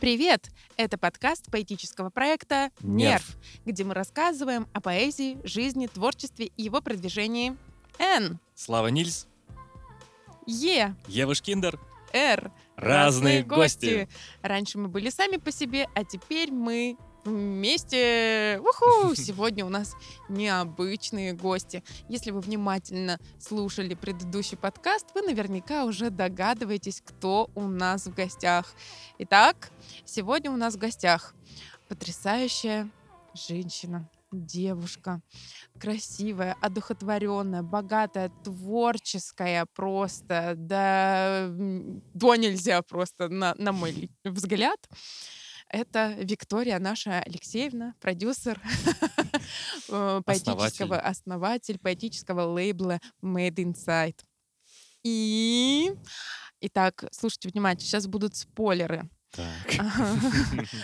Привет! Это подкаст поэтического проекта «Нерв», где мы рассказываем о поэзии, жизни, творчестве и его продвижении. Н. Слава Нильс, Е. Ева Шкиндер. Р. Разные гости. Раньше мы были сами по себе, а теперь мы вместе. Уху! Сегодня у нас необычные гости. Если вы внимательно слушали предыдущий подкаст, вы наверняка уже догадываетесь, кто у нас в гостях. Итак, сегодня у нас в гостях потрясающая женщина, девушка, красивая, одухотворенная, богатая, творческая просто, да, до нельзя просто, на, на мой взгляд. Это Виктория наша Алексеевна, продюсер э, поэтического, основатель поэтического лейбла Made Inside. И... Итак, слушайте внимательно, сейчас будут спойлеры.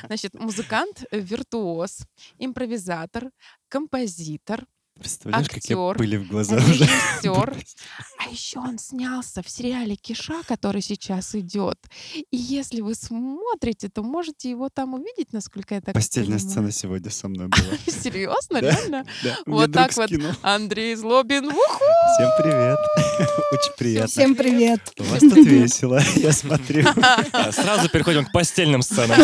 Значит, музыкант, виртуоз, импровизатор, композитор, Представляешь, Актер, пыли в глаза уже. режиссер. А еще он снялся в сериале Киша, который сейчас идет. И если вы смотрите, то можете его там увидеть, насколько я так Постельная понимаю. сцена сегодня со мной была. Серьезно, реально? Вот так вот. Андрей Злобин. уху! Всем привет. Очень приятно. Всем привет. У вас тут весело, я смотрю. А, Сразу переходим к постельным сценам.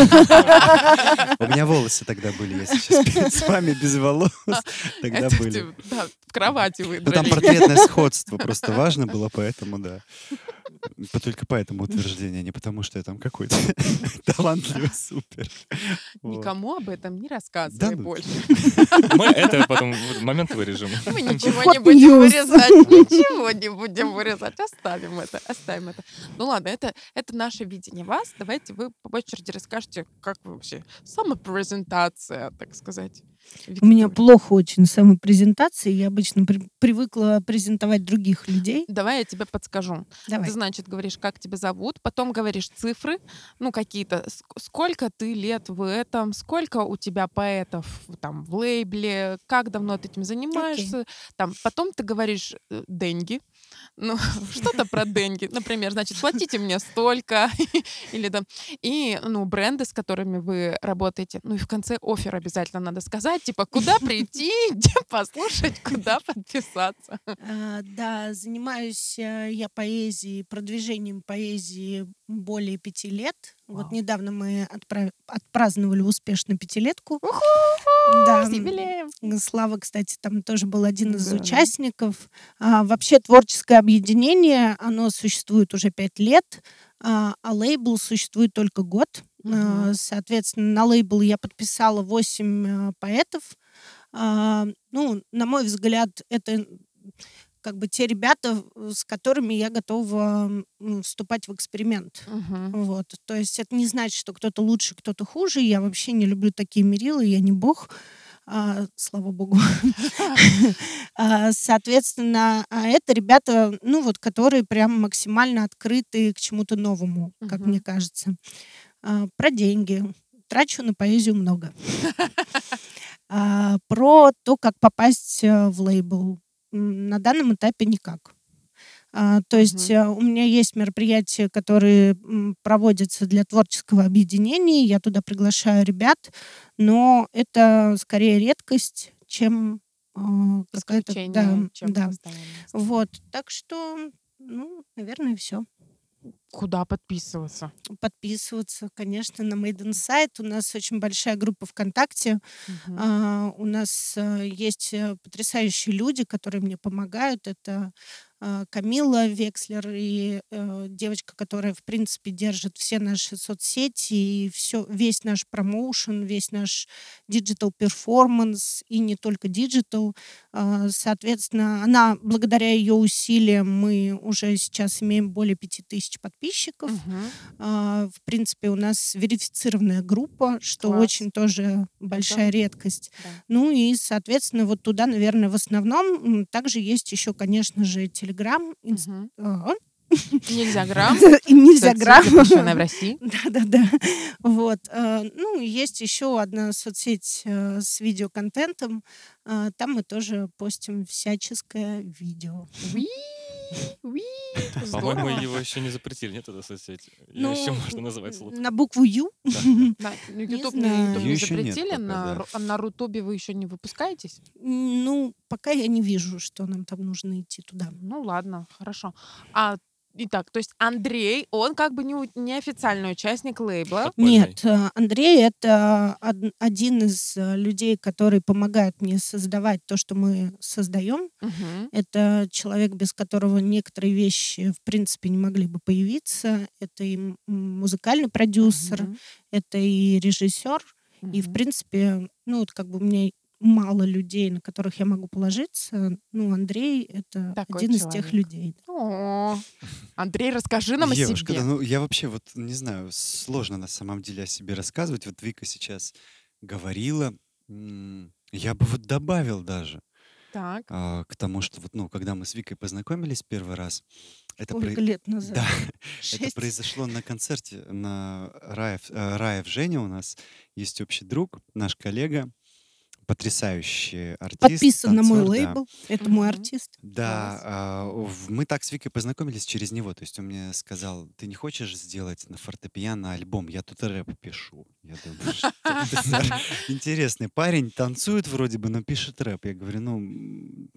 У меня волосы тогда были, я сейчас перед с вами без волос. Тогда Это были. Да, в кровати вы Ну там портретное сходство просто важно было, поэтому да. По- Только поэтому утверждение, не потому что я там какой-то талантливый супер. Никому об этом не рассказывай ну. больше. Мы это потом момент вырежем. Мы ничего не будем вырезать, ничего не будем вырезать. Оставим это, оставим это. Ну ладно, это, это наше видение вас. Давайте вы по очереди расскажете, как вы вообще... Самопрезентация, так сказать. У меня Виктория. плохо очень самопрезентации. Я обычно при- привыкла презентовать других людей. Давай я тебе подскажу. Давай. Ты, значит, говоришь, как тебя зовут, потом говоришь цифры, ну, какие-то. Ск- Сколько ты лет в этом, сколько у тебя поэтов там в лейбле, как давно ты этим занимаешься. Там, потом ты говоришь э, деньги, ну, что-то про деньги. Например, значит, платите мне столько, или там, и, ну, бренды, с которыми вы работаете. Ну, и в конце офер обязательно надо сказать, типа, куда прийти, где послушать, куда подписаться. А, Да, занимаюсь э, я поэзией, продвижением поэзии более пяти лет. Вот Вау. недавно мы отправ- отпраздновали успешно пятилетку. Уху! Да. С юбилеем! Слава, кстати, там тоже был один из Да. участников. А, вообще творческое объединение, оно существует уже пять лет, а, а лейбл существует только год. А, Соответственно, на лейбл я подписала 8 поэтов. А, Ну, на мой взгляд, это как бы те ребята, с которыми я готова вступать в эксперимент. Мгм. Вот. То есть это не значит, что кто-то лучше, кто-то хуже. Я вообще не люблю такие мерилы, я не бог. А, слава богу. А, Соответственно, а это ребята, ну вот, которые прям максимально открыты к чему-то новому, как мне кажется. А, Про деньги. Трачу на поэзию много. Про то, как попасть э, в лейбл. На данном этапе никак. А, То есть э, у меня есть мероприятия, которые проводятся для творческого объединения. Я туда приглашаю ребят, но это скорее редкость, чем а, какая-то... Да, чем да. Вот. Так что, ну, наверное, все. Куда подписываться? Подписываться, конечно, на Made Insight. У нас очень большая группа ВКонтакте. Мгм. А, у нас э, есть э, потрясающие люди, которые мне помогают. Это Камила Векслер и э, девочка, которая, в принципе, держит все наши соцсети и все, весь наш промоушен, весь наш digital performance и не только digital. А, Соответственно, она, благодаря ее усилиям, мы уже сейчас имеем более 5000 подписчиков. Мгм. А, В принципе, у нас верифицированная группа, что Класс. очень тоже большая редкость. Да. Ну и, соответственно, вот туда, наверное, в основном также есть еще, конечно же, Телеграм. А, Нельзя грамм. Нельзя грамм. запрещенная в России. Да-да-да. Вот. э, Ну, есть еще одна соцсеть э, с видеоконтентом. Э, Там мы тоже постим всяческое видео. Уи! Уи, По-моему, его еще не запретили, нет, эту соцсеть? Ее Ну, еще можно называть слух. На букву Ю. На Не запретили, на, да. Ру- а на Рутубе вы еще не выпускаетесь? Ну, пока я не вижу, что нам там нужно идти туда. Ну ладно, хорошо. А итак, то есть Андрей, он как бы не, у- не официальный участник лейбла. Подпольный. Нет, э, Андрей это од- один из э, людей, который помогает мне создавать то, что мы создаем. Мгм. Это человек, без которого некоторые вещи, в принципе, не могли бы появиться. Это и музыкальный продюсер, Мгм. это и режиссер. И, в принципе, ну, вот как бы у меня мало людей, на которых я могу положиться. Ну, Андрей — это Такой один из человек. тех людей. О, Андрей, расскажи нам о Девушка, себе. да, ну я вообще вот не знаю, сложно на самом деле о себе рассказывать. Вот Вика сейчас говорила, я бы вот добавил даже Так. а, к тому, что вот, ну, когда мы с Викой познакомились первый раз, это, Сколько про- лет назад? да, это произошло на концерте на Раев, э, Раев Женя у нас есть общий друг, наш коллега, потрясающий артист. Подписан на мой танцор, да. лейбл. Это мой артист. Да, а, мы так с Викой познакомились через него. То есть он мне сказал, ты не хочешь сделать на фортепиано альбом? Я тут рэп пишу. Я думаю, что интересный парень, танцует вроде бы, но пишет рэп. Я говорю, ну,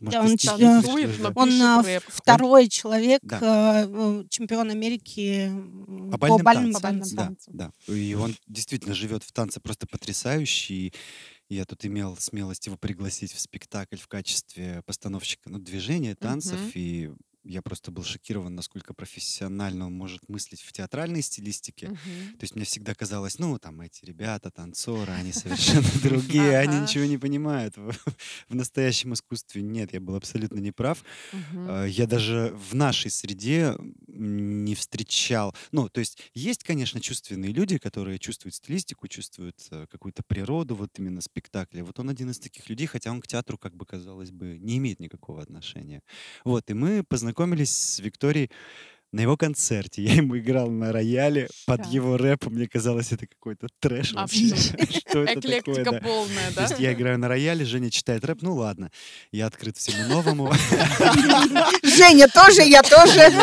может, он ты ч- стихи Танцует, пишешь, но да?» Он а, второй человек, э, чемпион Америки По бальным танцам. И он действительно живет в танце просто потрясающий. Я тут имел смелость его пригласить в спектакль в качестве постановщика ну, движения, танцев. Мгм. И я просто был шокирован, насколько профессионально он может мыслить в театральной стилистике. Мгм. То есть мне всегда казалось, ну, там эти ребята, танцоры, они совершенно другие, они ничего не понимают в настоящем искусстве. Нет, я был абсолютно неправ. Э, Я даже в нашей среде не встречал. Ну, то есть есть, конечно, чувственные люди, которые чувствуют стилистику, чувствуют э, какую-то природу вот именно спектакля. Вот он один из таких людей, хотя он к театру, как бы казалось бы, не имеет никакого отношения. Вот, и мы познакомились с Викторией на его концерте. Я ему играл на рояле под Так. его рэп. Мне казалось, это какой-то трэш А вообще. Что это такое, Эклектика да. полная, То да? есть я играю на рояле, Женя читает рэп. Ну ладно, я открыт всему новому. Женя тоже, я тоже.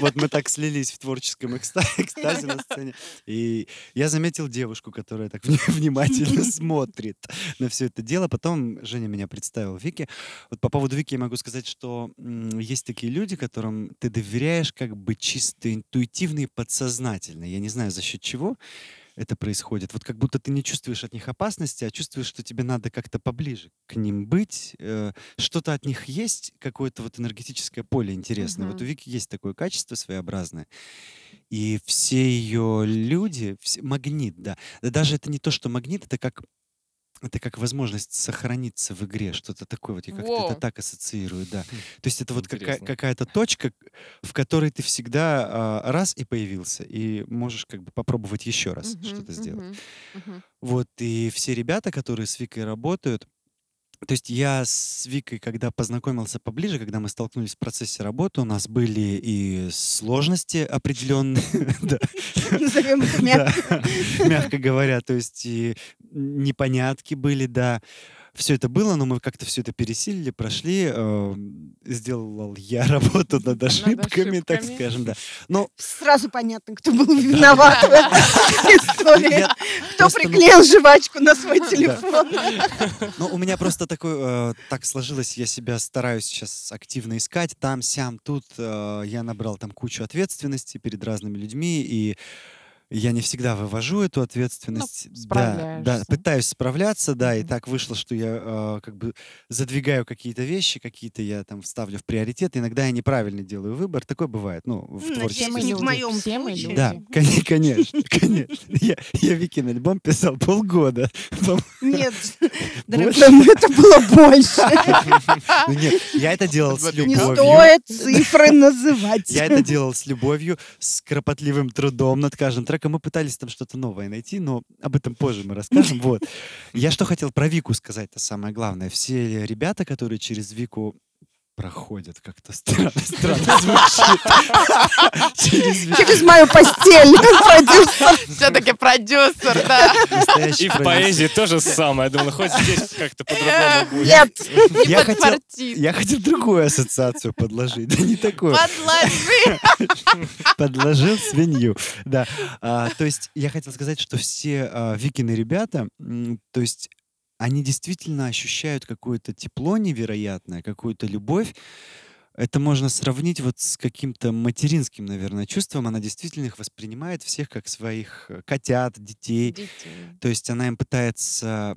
Вот мы так слились в творческом экста- экстазе на сцене. И я заметил девушку, которая так вни- внимательно смотрит на все это дело. Потом Женя меня представил Вике. Вот по поводу Вики я могу сказать, что есть такие люди, которым ты доверяешь как бы чисто интуитивно и подсознательно. Я не знаю, за счет чего это происходит. Вот как будто ты не чувствуешь от них опасности, а чувствуешь, что тебе надо как-то поближе к ним быть. э, Что-то от них есть, какое-то вот энергетическое поле интересное. Вот у. Вики есть такое качество своеобразное. И все ее люди, все- магнит, да. Да Даже это не то, что магнит, это как это как возможность сохраниться в игре, что-то такое вот, я как-то Во. это так ассоциирую, да. То есть это вот какая- Интересно. какая-то точка, в которой ты всегда а, раз и появился, и можешь как бы попробовать еще раз Мгм, что-то сделать. мгм, мгм. Вот, и все ребята, которые с Викой работают, то есть я с Викой, когда познакомился поближе, когда мы столкнулись в процессе работы, у нас были и сложности определенные, да, Назовем это мягко. мягко говоря, то есть и непонятки были, да. Все это было, но мы как-то все это пересилили, прошли. эм, Сделал я работу над ошибками, так ошибками. скажем, да. Но Сразу понятно, кто был виноват в этой истории. Кто приклеил жвачку на свой телефон. Ну, у меня просто такой, э, так сложилось, я себя стараюсь сейчас активно искать, там, сям, тут. э, я набрал там кучу ответственности перед разными людьми, и я не всегда вывожу эту ответственность. да, да, справляешься. пытаюсь справляться, да, и Мгм. так вышло, что я э, как бы задвигаю какие-то вещи, какие-то я там ставлю в приоритет. Иногда я неправильно делаю выбор, такое бывает, ну, в Ну, творчестве. не в моем все мы случае. люди. Да, кон- конечно, конечно. Я, я Викин альбом писал полгода. Нет, дорогой это было больше. Ну нет, я это делал с Не Не любовью. стоит цифры называть. Я это делал с любовью, с кропотливым трудом над каждым треком. Мы пытались там что-то новое найти, но об этом позже мы расскажем. Вот. Я что хотел про Вику сказать, это самое главное. Все ребята, которые через Вику проходят как-то странно, странно звучит. Через мою постель. продюсер. Все-таки продюсер, да. настоящий И в поэзии то же самое. Я думал, хоть здесь как-то по-другому будет. Нет. Не Я хотел- подфартит. Я хотел другую ассоциацию подложить, да не такую. Подложи. Подложил свинью. Да. А, то есть я хотел сказать, что все а, Викины ребята, то есть они действительно ощущают какое-то тепло невероятное, какую-то любовь. Это можно сравнить вот с каким-то материнским, наверное, чувством. Она действительно их воспринимает всех как своих э, котят, детей. Детей. То есть она им пытается,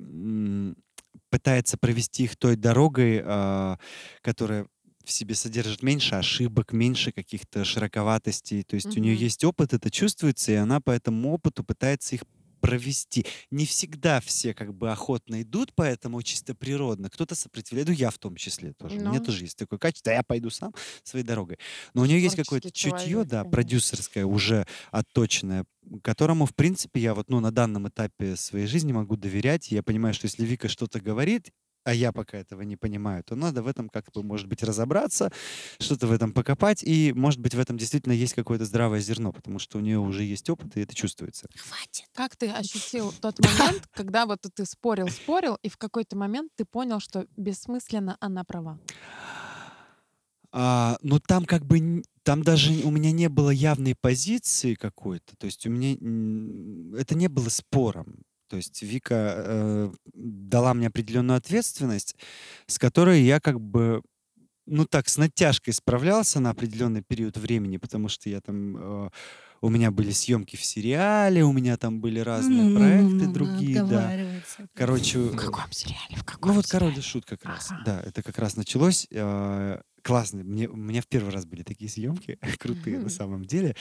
пытается провести их той дорогой, а, которая в себе содержит меньше ошибок, меньше каких-то широковатостей. То есть у нее есть опыт, это чувствуется, и она по этому опыту пытается их провести. Не всегда все как бы охотно идут, поэтому чисто природно. Кто-то сопротивляет, ну я в том числе тоже. У меня Ну. тоже есть такое качество, а я пойду сам своей дорогой. Но у нее есть какое-то чутье, да, конечно. продюсерское, уже отточенное, которому, в принципе, я вот, ну, на данном этапе своей жизни могу доверять. Я понимаю, что если Вика что-то говорит, а я пока этого не понимаю, то надо в этом как-то, может быть, разобраться, что-то в этом покопать, и, может быть, в этом действительно есть какое-то здравое зерно, потому что у нее уже есть опыт, и это чувствуется. Хватит. Как ты ощутил тот момент, когда вот ты спорил, спорил, и в какой-то момент ты понял, что бессмысленно она права? А, ну, там как бы, там даже у меня не было явной позиции какой-то, то есть у меня, это не было спором. То есть Вика э, дала мне определенную ответственность, с которой я как бы, ну так, с натяжкой справлялся на определенный период времени, потому что я там, э, у меня были съемки в сериале, у меня там были разные Ну, проекты ну, ну, другие, да. Короче, В каком сериале? В каком ну вот сериале? «Король и Шут» как раз. Ага. Да, это как раз началось. э, Классно. Мне, у меня в первый раз были такие съемки, крутые на самом деле,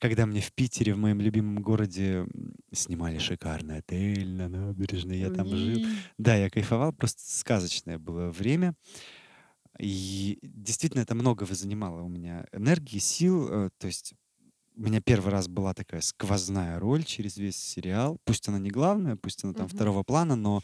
когда мне в Питере, в моем любимом городе, снимали шикарный отель на набережной, я там жил. Да, я кайфовал, просто сказочное было время. И действительно это много занимало у меня энергии, сил. э, То есть у меня первый раз была такая сквозная роль через весь сериал. Пусть она не главная, пусть она там второго плана, но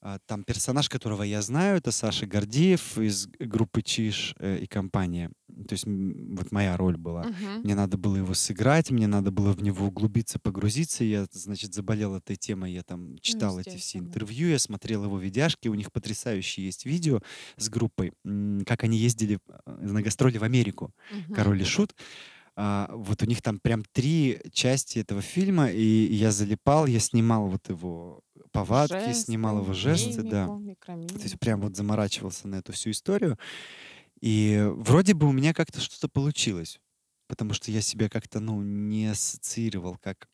а, там персонаж, которого я знаю, это Саша Гордеев из группы Чиш э, и компания. То есть м, вот моя роль была. Мгм. Мне надо было его сыграть, мне надо было в него углубиться, погрузиться. Я, значит, заболел этой темой, я там читал эти все естественно. интервью, я смотрел его видяшки, у них потрясающие есть видео с группой, м, как они ездили э, на гастроли в Америку, Мгм. «Король и Шут». А, вот у них там прям три части этого фильма, и я залипал, я снимал вот его повадки, снимал его жесты, да. мимику, То микромимику. есть прям вот заморачивался на эту всю историю. И вроде бы у меня как-то что-то получилось. Потому что я себя как-то, ну, не ассоциировал как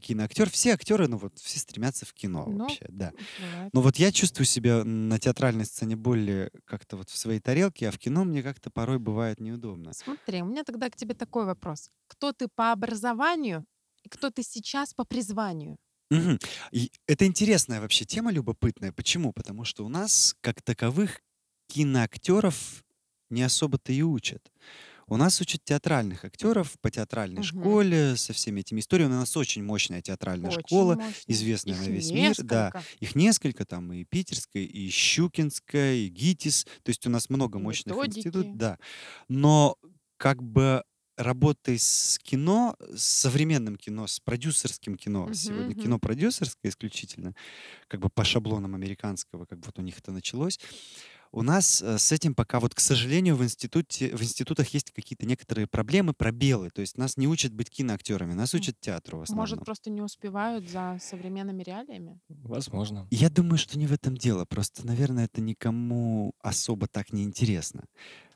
киноактер. Все актеры, ну вот, все стремятся в кино Ну, вообще, да. Бывает. Но вот я чувствую себя на театральной сцене более как-то вот в своей тарелке, а в кино мне как-то порой бывает неудобно. Смотри, у меня тогда к тебе такой вопрос. Кто ты по образованию и кто ты сейчас по призванию? Мгм. И это интересная вообще тема, любопытная. Почему? Потому что у нас, как таковых, киноактеров не особо-то и учат. У нас учат театральных актеров по театральной Мгм. школе со всеми этими историями. У нас очень мощная театральная Очень школа, мощно. известная Их на весь мир. Да, несколько. их несколько, там и питерская, и щукинская, и ГИТИС. То есть у нас много мощных институтов. Методики. Да. Но как бы работой с кино, с современным кино, с продюсерским кино, Мгм, сегодня мгм. кино продюсерское исключительно, как бы по шаблонам американского, как вот у них это началось, у нас э, с этим пока вот, к сожалению, в институте, в институтах есть какие-то некоторые проблемы, пробелы. То есть нас не учат быть киноактерами, нас М. учат театру в основном. Может, просто не успевают за современными реалиями? Возможно. Я думаю, что не в этом дело. Просто, наверное, это никому особо так не интересно.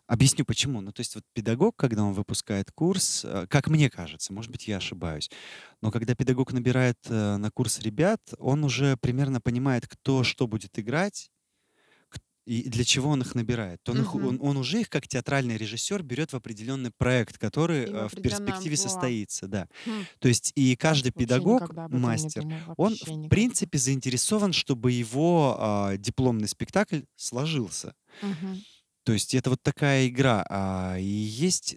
Объясню почему. Ну, то есть вот педагог, когда он выпускает курс, э, как мне кажется, может быть, я ошибаюсь, но когда педагог набирает э, на курс ребят, он уже примерно понимает, кто что будет играть, и для чего он их набирает. Он, их- Мгм. он, он уже их, как театральный режиссер, берет в определенный проект, который И в э, в перспективе амплуа. состоится. Да. Хм, То есть и каждый вообще педагог, никогда об этом не мастер, он, вообще в никогда. принципе, заинтересован, чтобы его а, дипломный спектакль сложился. Мгм. То есть это вот такая игра. а, и есть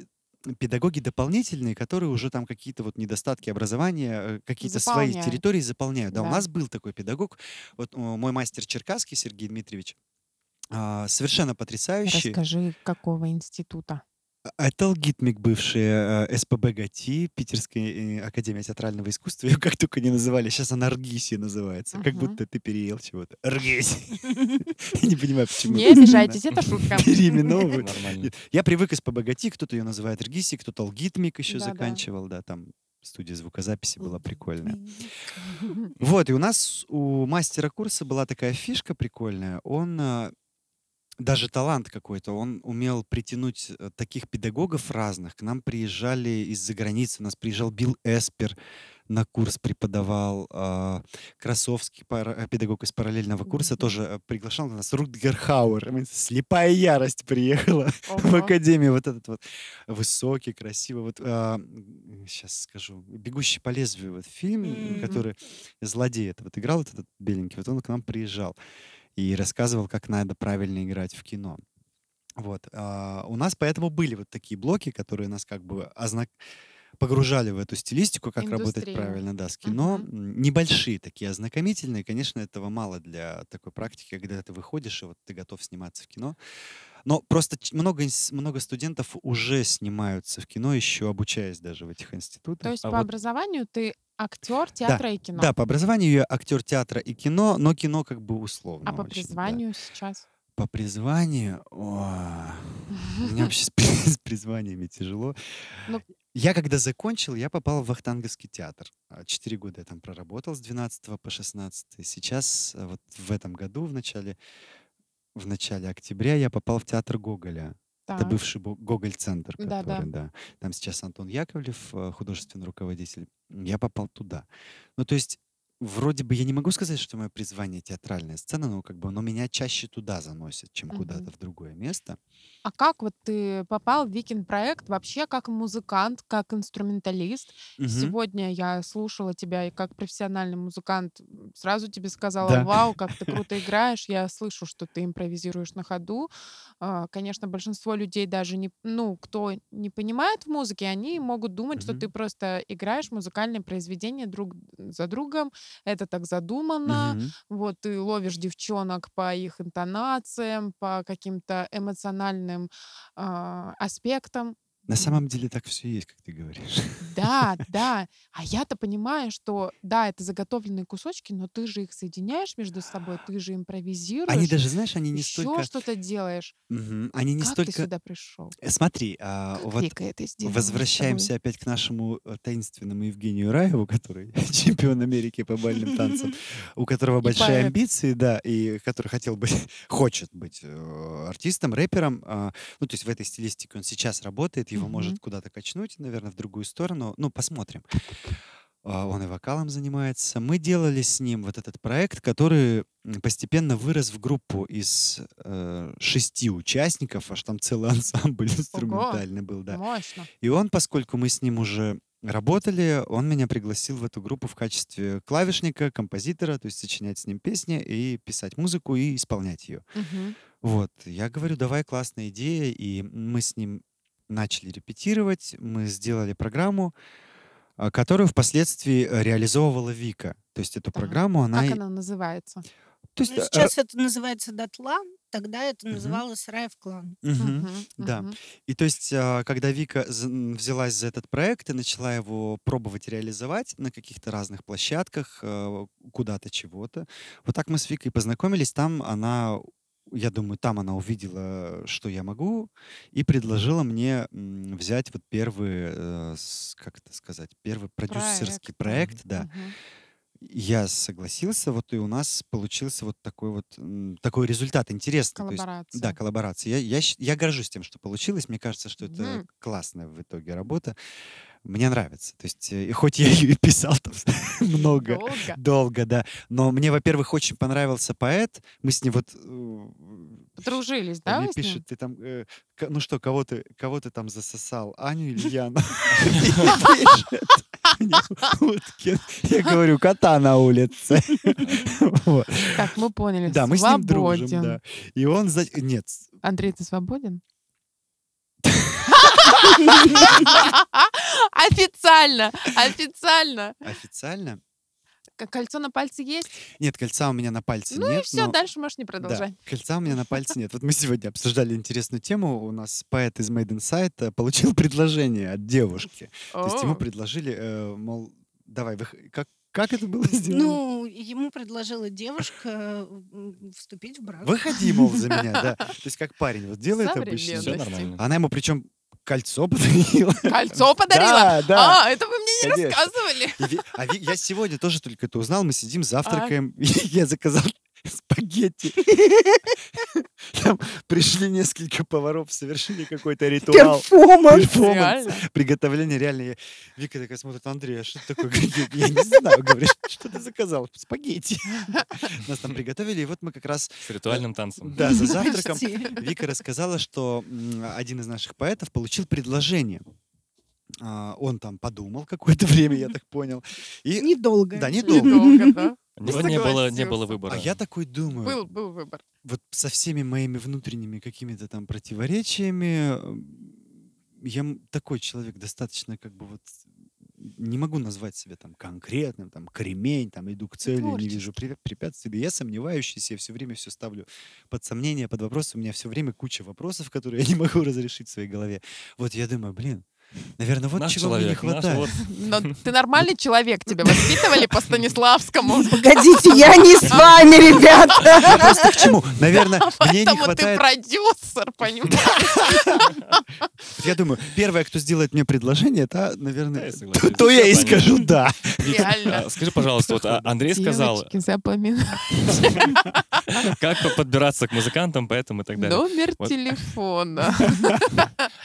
педагоги дополнительные, которые уже там какие-то вот недостатки образования, э, какие-то свои Заполняют. территории заполняют. Да, у Да. нас был такой педагог, вот о, мой мастер Черкасский Сергей Дмитриевич, а, совершенно потрясающий. Расскажи, какого института? А, Это ЛГИТМИК, бывшая э, СПБ ГАТИ, Питерская Академия театрального искусства. Ее как только не называли. Сейчас она РГИСИ называется. Как Мгм. будто ты переел чего-то. РГИСИ. Я не понимаю, почему. Не обижайтесь, это шутка. Переименовывают. Я привык СПБ ГАТИ, кто-то ее называет РГИСИ, кто-то ЛГИТМИК еще заканчивал. Да, там студия звукозаписи была прикольная. Вот, и у нас, у мастера курса была такая фишка прикольная. Он а, даже талант какой-то, он умел притянуть э, таких педагогов разных. К нам приезжали из-за границы, у нас приезжал Билл Эспер на курс преподавал, а, Красовский, пара- э, педагог из параллельного курса, Мгм. тоже э, приглашал на нас Рутгер Хауэр. Слепая ярость приехала в Ого. академию. Вот этот вот высокий, красивый. Вот сейчас скажу. «Бегущий по лезвию» вот фильм, Мгм. который злодей это вот играл, вот этот беленький, вот он к нам приезжал и рассказывал, как надо правильно играть в кино. Вот. а, у нас поэтому были вот такие блоки, которые нас как бы ознак... погружали в эту стилистику, как работать Индустрию. правильно, да, с кино. М, Небольшие такие ознакомительные. Конечно, этого мало для такой практики, когда ты выходишь, и вот ты готов сниматься в кино. Но просто много, много студентов уже снимаются в кино, еще обучаясь даже в этих институтах. То есть А по вот- образованию ты актер театра и кино. да, по образованию я актер театра и кино, но кино как бы условно. А по очень, да. призванию сейчас? По призванию... о, меня вообще с с призваниями тяжело. Ну- Я когда закончил, я попал в Вахтанговский театр. А, Четыре года я там проработал с 12 по 16. Сейчас, а, вот в этом году, в начале, в начале октября, я попал в театр Гоголя. Это Так. бывший Бо- Гоголь-центр, Да-да. который, да. Там сейчас Антон Яковлев, э, художественный руководитель. Я попал туда. Ну, то есть, вроде бы я не могу сказать, что мое призвание театральная сцена, но как бы оно меня чаще туда заносит, чем Мгм. куда-то в другое место. А как вот ты попал в Викинг проект вообще как музыкант, как инструменталист? Мгм. Сегодня я слушала тебя и как профессиональный музыкант сразу тебе сказала, Да. вау, как ты круто играешь. Я слышу, что ты импровизируешь на ходу. А, Конечно, большинство людей даже не, ну, кто не понимает в музыке, они могут думать, что Мгм. ты просто играешь музыкальные произведения друг за другом. Это так задумано. Мгм. Вот ты ловишь девчонок по их интонациям, по каким-то эмоциональным а, аспектам. На самом деле так все есть, как ты говоришь. Да, да. А я-то понимаю, что да, это заготовленные кусочки, но ты же их соединяешь между собой, ты же импровизируешь. Они даже, знаешь, они не еще столько... что-то делаешь. Мгм. Они не как столько... ты сюда пришел? Э, Смотри, а, Как вот это сделала? Возвращаемся опять к нашему э, таинственному Евгению Раеву, который чемпион Америки по бальным танцам, у которого большие амбиции, да, и который хотел быть, хочет быть э, артистом, рэпером. а, Ну, то есть в этой стилистике он сейчас работает, его Мгм. может куда-то качнуть, наверное, в другую сторону. Ну, посмотрим. А, Он и вокалом занимается. Мы делали с ним вот этот проект, который м, постепенно вырос в группу из э, шести участников, аж там целый ансамбль инструментальный был, да. Мощно. И он, поскольку мы с ним уже работали, он меня пригласил в эту группу в качестве клавишника, композитора, то есть сочинять с ним песни и писать музыку и исполнять ее. Мгм. Вот, я говорю, давай, классная идея, и мы с ним начали репетировать, мы сделали программу, а, которую впоследствии э, реализовывала Вика. То есть эту Так. программу она... Как она называется? То есть, Ну, э, сейчас это называется Дотла, тогда это Мгм. называлось Раев клан. мгм. Мгм, да. И то есть, а, когда Вика взялась за этот проект и начала его пробовать реализовать на каких-то разных площадках, э, куда-то чего-то, вот так мы с Викой познакомились. Там она, я думаю, там она увидела, что я могу, и предложила мне м, взять вот первый, э, с- как это сказать, первый продюсерский проект, да. Мгм. Я согласился, вот и у нас получился вот такой вот м, такой результат интересный. То есть да, коллаборация. Я, я, щ- я горжусь тем, что получилось. Мне кажется, что это Мгм. классная в итоге работа. Мне нравится. То есть, э, и хоть я ее и писал там много, Долго. долго, да. Но мне, во-первых, очень понравился поэт. Мы с ним вот... э, Подружились, он да, мне вы с ним? пишет, ты там, э, к- ну что, кого ты, кого ты там засосал, Аню или Яну? Пишет. Я говорю, кота на улице. Так, мы поняли. Да, мы с ним дружим. И он... Нет, Андрей, ты свободен? Официально! Официально! официально Кольцо на пальце есть? Нет, кольца у меня на пальце Ну нет. и все, но- дальше можешь не Да, продолжать. кольца у меня на пальце нет. Вот мы сегодня обсуждали интересную тему. У нас поэт из Made Inside э, получил предложение от девушки. То есть ему предложили, э, мол, давай, как, как это было сделано? Ну, ему предложила девушка вступить в брак. Выходи, мол, за меня, да. То есть как парень вот делает обычно. Все нормально. Она ему причем кольцо подарила. Кольцо подарила? Да, да. А, это вы мне не Конечно. рассказывали. И а я сегодня тоже только это узнал. Мы сидим, завтракаем. и я заказал спагетти. Там пришли несколько поваров, совершили какой-то ритуал. Перформанс. Перформанс. Реально? Приготовление реально. Я- Вика такая смотрит, Андрей, а что это такое? Я не знаю, говорит, что ты заказал? Спагетти. Нас там приготовили, и вот мы как раз, С ритуальным танцем. да, за завтраком. Вика рассказала, что один из наших поэтов получил предложение. А, Он там подумал какое-то время, я так понял. И, Недолго. да, недолго. Недолго, да? У него не было, не было выбора. А я такой думаю, Был, был выбор. вот со всеми моими внутренними какими-то там противоречиями, м, я такой человек достаточно как бы вот не могу назвать себя там конкретным, там кремень, там иду к цели, не вижу препя- препятствий. Я сомневающийся, я все время все ставлю под сомнение, под вопрос. У меня все время куча вопросов, которые я не могу разрешить в своей голове. Вот я думаю, блин, наверное, вот наш чего мне не человек, хватает. вот. Но ты нормальный человек, тебя воспитывали по Станиславскому. Погодите, я не с вами, ребята. Просто к чему? Наверное, мне не Поэтому ты хватает продюсер, понимаешь? Я думаю, первое, кто сделает мне предложение, это, Да, я наверное, то, то я и скажу да. Реально. А, Скажи, пожалуйста, вот а, Андрей сказал, как по- подбираться к музыкантам, поэтому и так далее. Номер телефона.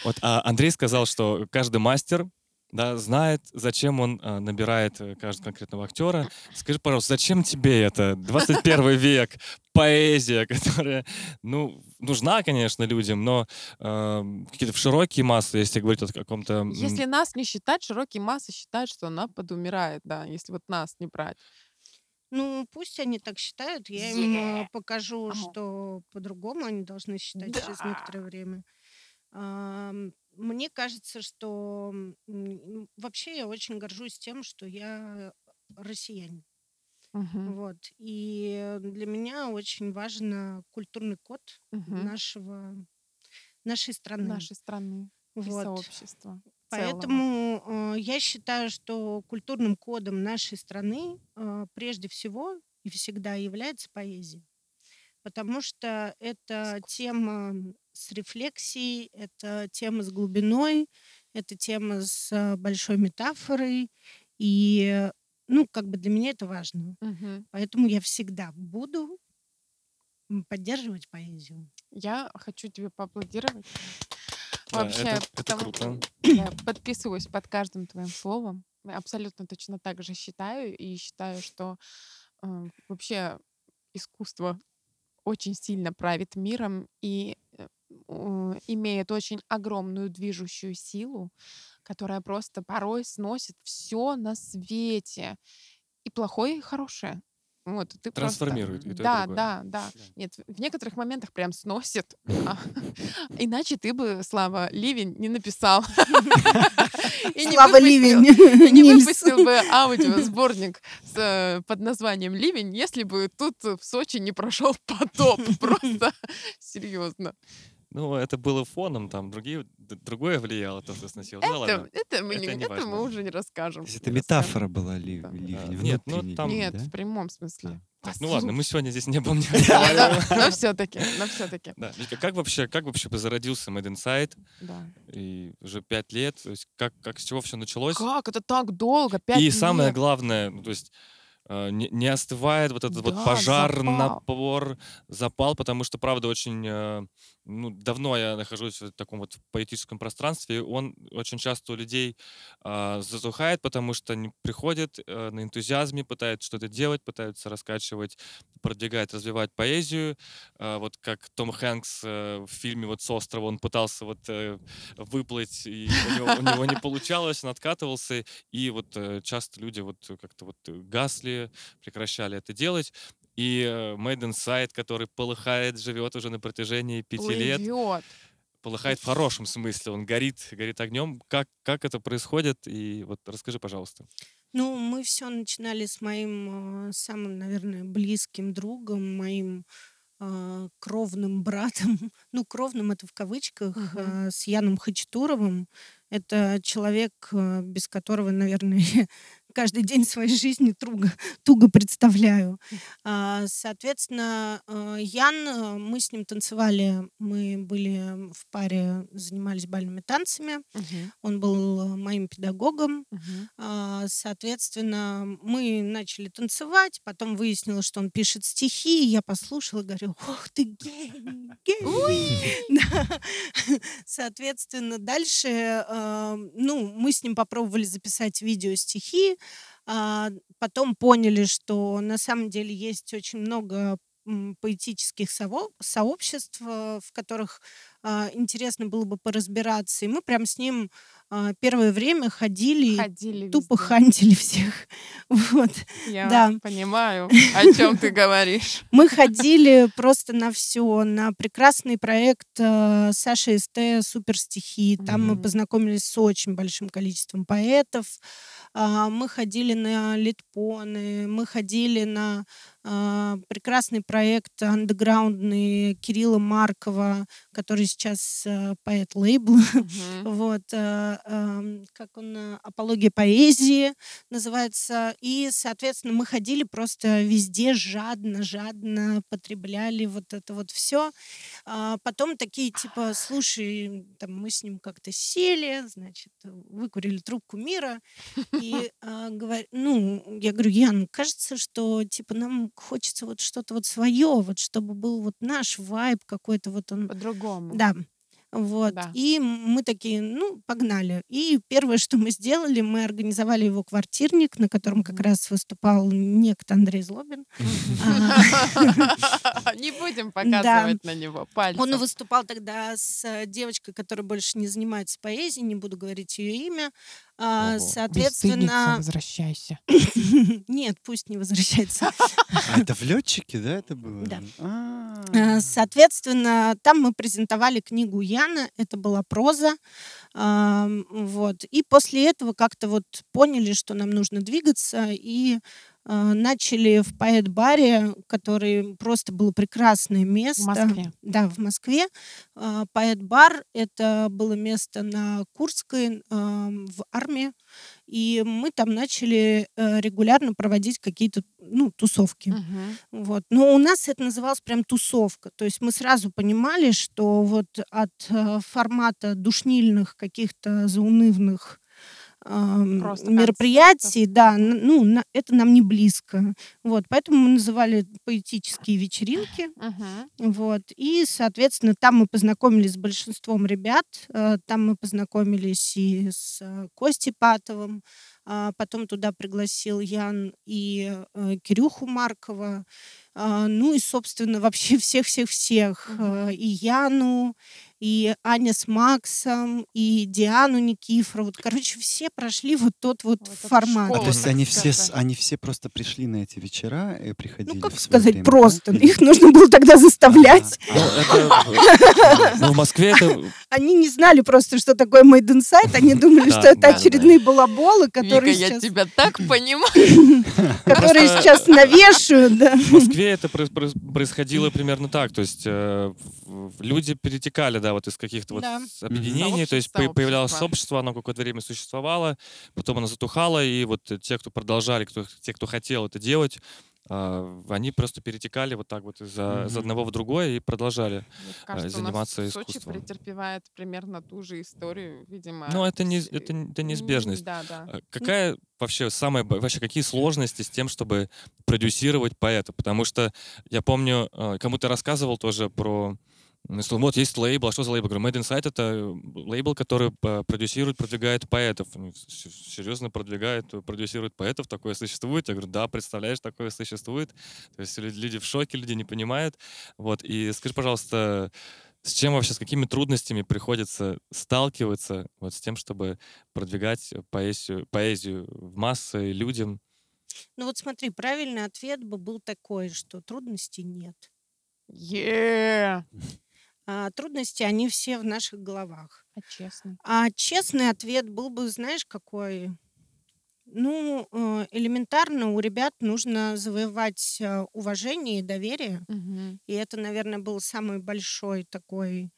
Вот а, Андрей сказал, что каждый мастер да, знает, зачем он а, набирает э, каждого конкретного актера. Скажи, пожалуйста, зачем тебе это? 21 век, поэзия, которая, ну, нужна, конечно, людям, но э, какие-то широкие массы, если говорить о каком-то... Если нас не считать, широкие массы считают, что она подумирает, да, если вот нас не брать. Ну, пусть они так считают. Я им э, покажу, Ага. что по-другому они должны считать через некоторое время. Мне кажется, что вообще я очень горжусь тем, что я россиянин. Мгм, Вот. И для меня очень важен культурный код мгм. нашего, нашей страны. Нашей страны и Вот. сообщества. целого. Поэтому э, я считаю, что культурным кодом нашей страны э, прежде всего и всегда является поэзия. Потому что это тема с рефлексией, это тема с глубиной, это тема с э, большой метафорой. И, ну, как бы для меня это важно. Мгм. Поэтому я всегда буду поддерживать поэзию. Я хочу тебе поаплодировать. Да, Вообще, это- это потому- круто. Я подписываюсь под каждым твоим словом. Абсолютно точно так же считаю. И считаю, что э, вообще искусство очень сильно правит миром и э, имеет очень огромную движущую силу, которая просто порой сносит все на свете. И плохое, и хорошее. Вот, ты просто- Трансформирует и то, и Да, другое. да, да. Нет, в некоторых моментах прям сносит. А, Иначе ты бы, Слава, Ливень не написал. И не Слава выпустил- Ливень! и не выпустил бы аудиосборник под названием «Ливень», если бы тут в Сочи не прошел потоп. Просто серьезно. Ну, это было фоном, там другие, другое влияло, то, что сносило. Ну, Это, ладно. это, мы, Это не, не это мы уже не расскажем. То есть это Не расскажем. метафора была ли, Да. ливень, нет, ну, там- Нет, да? в прямом смысле. Так, ну ладно, мы сегодня здесь не Да, разговариваем. Но все-таки, но все-таки, Да, Вика, как вообще, как вообще зародился Made Inside? да. И уже пять лет, то есть как, как с чего все началось? Как это так долго? Пять И самое лет? главное, ну, то есть э, не, не остывает вот этот вот Да, пожар, запал. напор, запал, потому что, правда, очень э, ну, давно я нахожусь в таком вот поэтическом пространстве, он очень часто у людей э, затухает, потому что они приходят э, на энтузиазме, пытаются что-то делать, пытаются раскачивать, продвигать, развивать поэзию. Э, вот как Том Хэнкс э, в фильме вот «С острова» он пытался вот э, выплыть, и у него, у него не получалось, он откатывался, и вот э, часто люди вот как-то вот э, гасли, прекращали это делать. И э, Made Inside, который полыхает, живет уже на протяжении пяти лет, Плывет. полыхает в хорошем смысле, он горит, горит огнем. Как, как это происходит? И вот расскажи, пожалуйста. Ну, мы все начинали с моим, э, самым, наверное, близким другом, моим, а, кровным братом. Ну, кровным- это в кавычках, а, с Яном Хачатуровым. Это человек, э, без которого, наверное, каждый день своей жизни труго туго представляю. А, соответственно, э, Ян, э, мы с ним танцевали, мы были в паре, занимались бальными танцами. Мгм. Он был, моим педагогом. А, соответственно, мы начали танцевать, потом выяснилось, что он пишет стихи. Я послушала говорю: "Ох ты гений, гений!" Соответственно, дальше, э, ну, мы с ним попробовали записать видео стихи, потом поняли, что на самом деле есть очень много, поэтических сообществ, э, в которых, а, интересно было бы поразбираться. И мы прям с ним, а, первое время ходили Ходили тупо везде. хантили всех. Вот. Я Да. понимаю, о чем ты говоришь. Мы ходили просто на все, на прекрасный проект э, Саши СТ «Супер стихи». Там мы познакомились с очень большим количеством поэтов. А, Мы ходили на литпоны, мы ходили на а, прекрасный проект андеграундный Кирилла Маркова, который сейчас э, поэт лейбла. Мгм. Вот, э, эм, как он, э, апология поэзии называется. И, соответственно, мы ходили просто везде жадно, жадно потребляли вот это вот все. Потом такие типа, слушай, там мы с ним как-то сели, значит, выкурили трубку мира и а, говор- ну, я говорю, Ян, кажется, что типа нам хочется вот что-то вот свое, вот чтобы был вот наш вайб какой-то вот он По-другому. да. Вот. Да. И мы такие, ну, погнали. И первое, что мы сделали, мы организовали его квартирник, на котором как раз выступал некто Андрей Злобин. Не будем показывать на него Он пальцем. выступал тогда с э, девочкой, которая больше не занимается поэзией, не буду говорить ее имя. А, Ого. Бесстыдница, Соответственно, возвращайся. нет, пусть не возвращается. А это в летчике, да, это было? Да. А. Соответственно, там мы презентовали книгу Яна, это была проза, вот. И после этого как-то вот поняли, что нам нужно двигаться, и начали в поэт-баре, который просто было прекрасное В место. Москве. Да, в Москве. А, Поэт-бар— это было место на Курской, ам, в армии. И мы там начали э, регулярно проводить какие-то, ну, тусовки. Мгм. Вот. Но у нас это называлось прям тусовка. То есть мы сразу понимали, что вот от э, формата душнильных каких-то заунывных Просто мероприятий, да, ну, на- это нам не близко. Вот, поэтому мы называли поэтические вечеринки. Мгм. Вот. И, соответственно, там мы познакомились с большинством ребят. э, Там мы познакомились и с э, Костей Патовым. а Потом туда пригласил Ян и э, Кирюху Маркова. а, Ну и, собственно, вообще всех-всех-всех. Мгм. э, И Яну, и Аня с Максом, и Диану Никифорову. Вот, Короче, все прошли вот тот вот Вот формат. А школу, то есть они все, они все просто пришли на эти вечера и приходили Ну, как сказать, время, да? просто. Или- Их нужно было тогда заставлять. А, Ну, это- ну, в Москве это Они не знали просто, что такое in Sight. Они думали, Да, что это да, да. очередные балаболы, которые я сейчас, тебя так понимаю. которые сейчас навешивают. Да. В Москве это проис- проис- происходило примерно так. То есть э, люди перетекали, да, вот из каких-то вот Да. с- объединений. То есть Сообщество, появлялось общество. сообщество, оно какое-то время существовало, потом оно затухало, и вот те, кто продолжали, кто, те, кто хотел это делать, а, они просто перетекали вот так вот из, из Мгм. одного в другое и продолжали. Мне кажется, у нас заниматься Сочи искусством. претерпевает примерно ту же историю, видимо. Но это, не, это, это неизбежность. Да, да. А Какая вообще самая, вообще какие сложности с тем, чтобы продюсировать поэта? Потому что я помню, кому-то рассказывал тоже про что вот есть лейбл, а что за лейбл? Говорю, Made in Sight — это э, лейбл, который продюсирует, продвигает поэтов. Серьезно продвигает, продюсирует поэтов, такое существует? Я говорю, да, представляешь, такое существует. То есть лю- люди в шоке, люди не понимают. Вот, и скажи, пожалуйста, с чем вообще, с какими трудностями приходится сталкиваться вот с тем, чтобы продвигать поэзию, поэзию в массы людям? Ну вот смотри, правильный ответ бы был такой, что трудностей нет. Е, А трудности, они все в наших головах. А честно. А честный ответ был бы, знаешь, какой? Ну, э, элементарно у ребят нужно завоевать э, уважение и доверие. Мгм. И это, наверное, был самый большой такой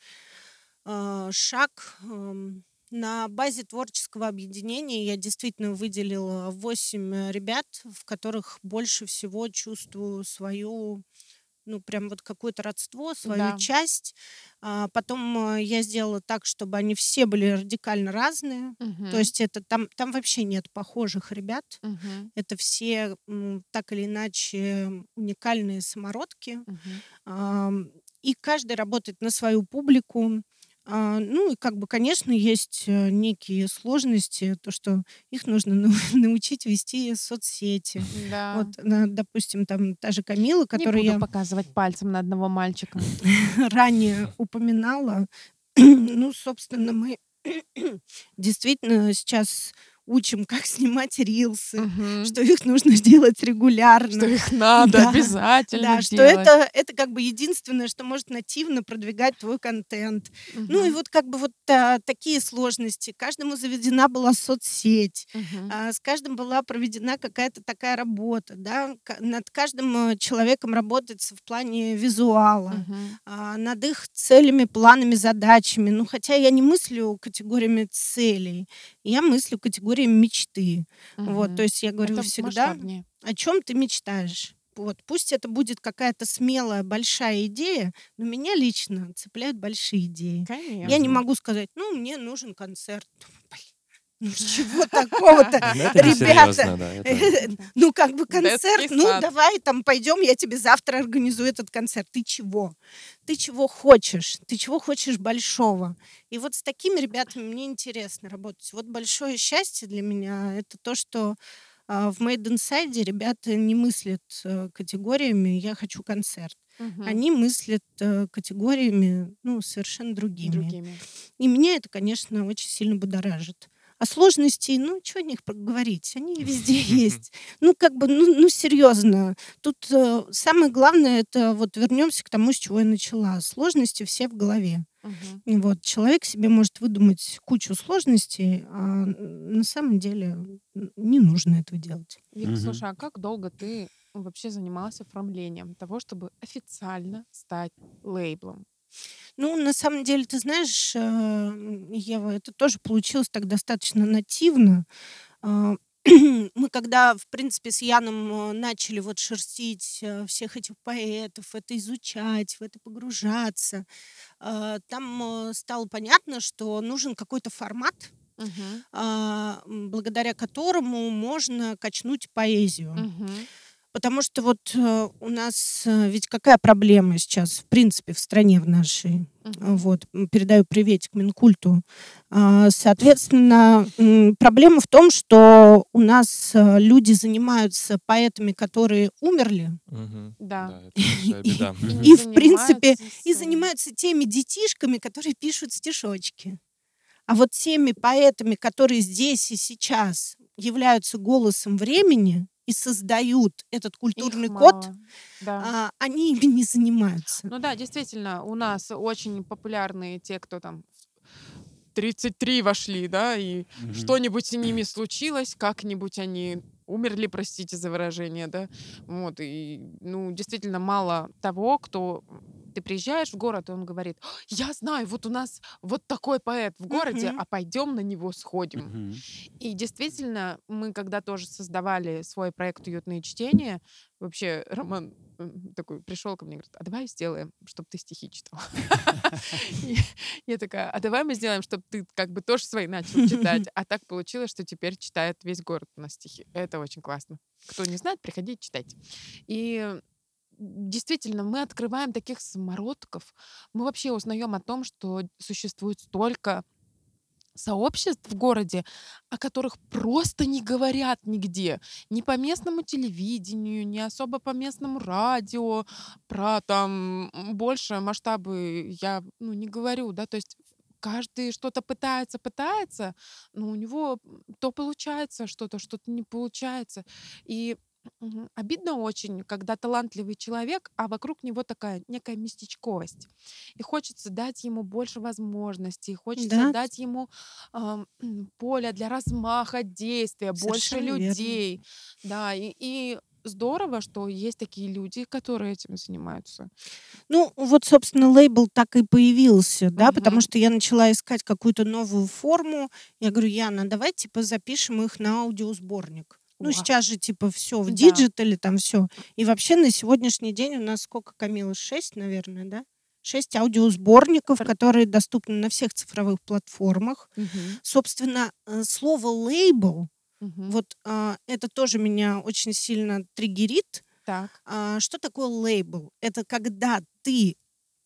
э, шаг. Эм, На базе творческого объединения я действительно выделила 8 ребят, в которых больше всего чувствую свою, ну, прям вот какое-то родство, свою Да. часть. А, Потом э, я сделала так, чтобы они все были радикально разные. То Мгм. есть это там, там вообще нет похожих ребят. Мгм. Это все так или иначе уникальные самородки. Мгм. Ам, И каждый работает на свою публику. А, Ну и как бы, конечно, есть э, некие сложности, то, что их нужно нау- научить вести соцсети. Да. Вот, на- допустим, там та же Камила, Не которую буду я показывать пальцем на одного мальчика. ранее упоминала. Ну, собственно, мы действительно сейчас учим, как снимать рилсы, Мгм. что их нужно делать регулярно. Что их надо Да, обязательно Да, что делать. это, это как бы единственное, что может нативно продвигать твой контент. Ну и вот как бы вот а, такие сложности. Каждому заведена была соцсеть, Мгм. а, с каждым была проведена какая-то такая работа, да. Над каждым человеком работается в плане визуала, Мгм. а, над их целями, планами, задачами. Ну, хотя я не мыслю категориями целей, я мыслю категориями мечты. Вот, Мгм. то есть я говорю Это всегда, масштабнее. о чем ты мечтаешь. Вот, пусть это будет какая-то смелая, большая идея, но меня лично цепляют большие идеи. Конечно. Я не могу сказать, ну, мне нужен концерт. Ну, чего такого-то? Ну, Ребята, несерьезно, да. это- ну, как бы концерт, ну, давай там пойдем, я тебе завтра организую этот концерт. Ты чего? Ты чего хочешь? Ты чего хочешь большого? И вот с такими ребятами мне интересно работать. Вот большое счастье для меня — это то, что а, в Made Inside ребята не мыслят э, категориями «я хочу концерт». Мгм. Они мыслят э, категориями, ну, совершенно другими. Другими. И меня это, конечно, очень сильно будоражит. А сложностей, ну, что о них говорить, они везде есть. Ну, как бы, ну, ну серьезно. Тут э, самое главное, это вот вернемся к тому, с чего я начала. Сложности все в голове. И Вот, человек себе может выдумать кучу сложностей, а на самом деле не нужно этого делать. Вик, Мгм. слушай, а как долго ты вообще занимался оформлением того, чтобы официально стать лейблом? Ну, на самом деле, ты знаешь, э, м, Ева, это тоже получилось так достаточно нативно. А, Мы когда, в принципе, с Яном э, начали вот шерстить э, всех этих поэтов, это изучать, в это погружаться, а, там э, стало понятно, что нужен какой-то формат, Мгм. а, м, благодаря которому можно качнуть поэзию. Мгм. Потому что вот э, у нас э, ведь какая проблема сейчас, в принципе, в стране в нашей. Мгм. Вот, передаю приветик Минкульту. А, Соответственно, проблема в том, что у нас э, люди занимаются поэтами, которые умерли, Мгм. Да. Да. И, не И, в принципе, и занимаются теми детишками, которые пишут стишочки. А вот теми поэтами, которые здесь и сейчас являются голосом времени и создают этот их культурный код. Да. а, они ими не занимаются. Ну да, действительно, у нас очень популярные те, кто там в 33 вошли, да, и Мгм. что-нибудь с ними случилось, как-нибудь они умерли, простите за выражение, да. Вот, и, ну, действительно, мало того, кто ты приезжаешь в город, и он говорит, «А, я знаю, вот у нас вот такой поэт в городе, а пойдем на него сходим. И действительно, мы когда тоже создавали свой проект «Уютные чтения», вообще Роман такой пришел ко мне и говорит, а давай сделаем, чтобы ты стихи читал. Я такая, а давай мы сделаем, чтобы ты как бы тоже свои начал читать. А так получилось, что теперь читает весь город на стихи. Это очень классно. Кто не знает, приходите читать. И действительно, мы открываем таких самородков. Мы вообще узнаем о том, что существует столько сообществ в городе, о которых просто не говорят нигде. Ни по местному телевидению, ни особо по местному радио. Про там больше масштабы я ну, не говорю, да, то есть каждый что-то пытается, пытается, но у него то получается что-то, что-то не получается. И Мгм. Обидно очень, когда талантливый человек, а вокруг него такая некая местечковость. И хочется дать ему больше возможностей, хочется Да. дать ему ам, поле для размаха действия, больше Совершенно верно. людей. Да, и, и здорово, что есть такие люди, которые этим занимаются. Ну, вот, собственно, лейбл так и появился, да, потому Мгм. что я начала искать какую-то новую форму. Я говорю, Яна, давай, типа, запишем их на аудиосборник. Ну, О. сейчас же, типа, все в Да. digital е, там все. И вообще на сегодняшний день у нас сколько, Камила? Шесть, наверное, да? Шесть аудиосборников, которые доступны на всех цифровых платформах. Мгм. Собственно, э, слово лейбл, Мгм. вот а, это тоже меня очень сильно триггерит, Так. а, что такое лейбл? Это когда ты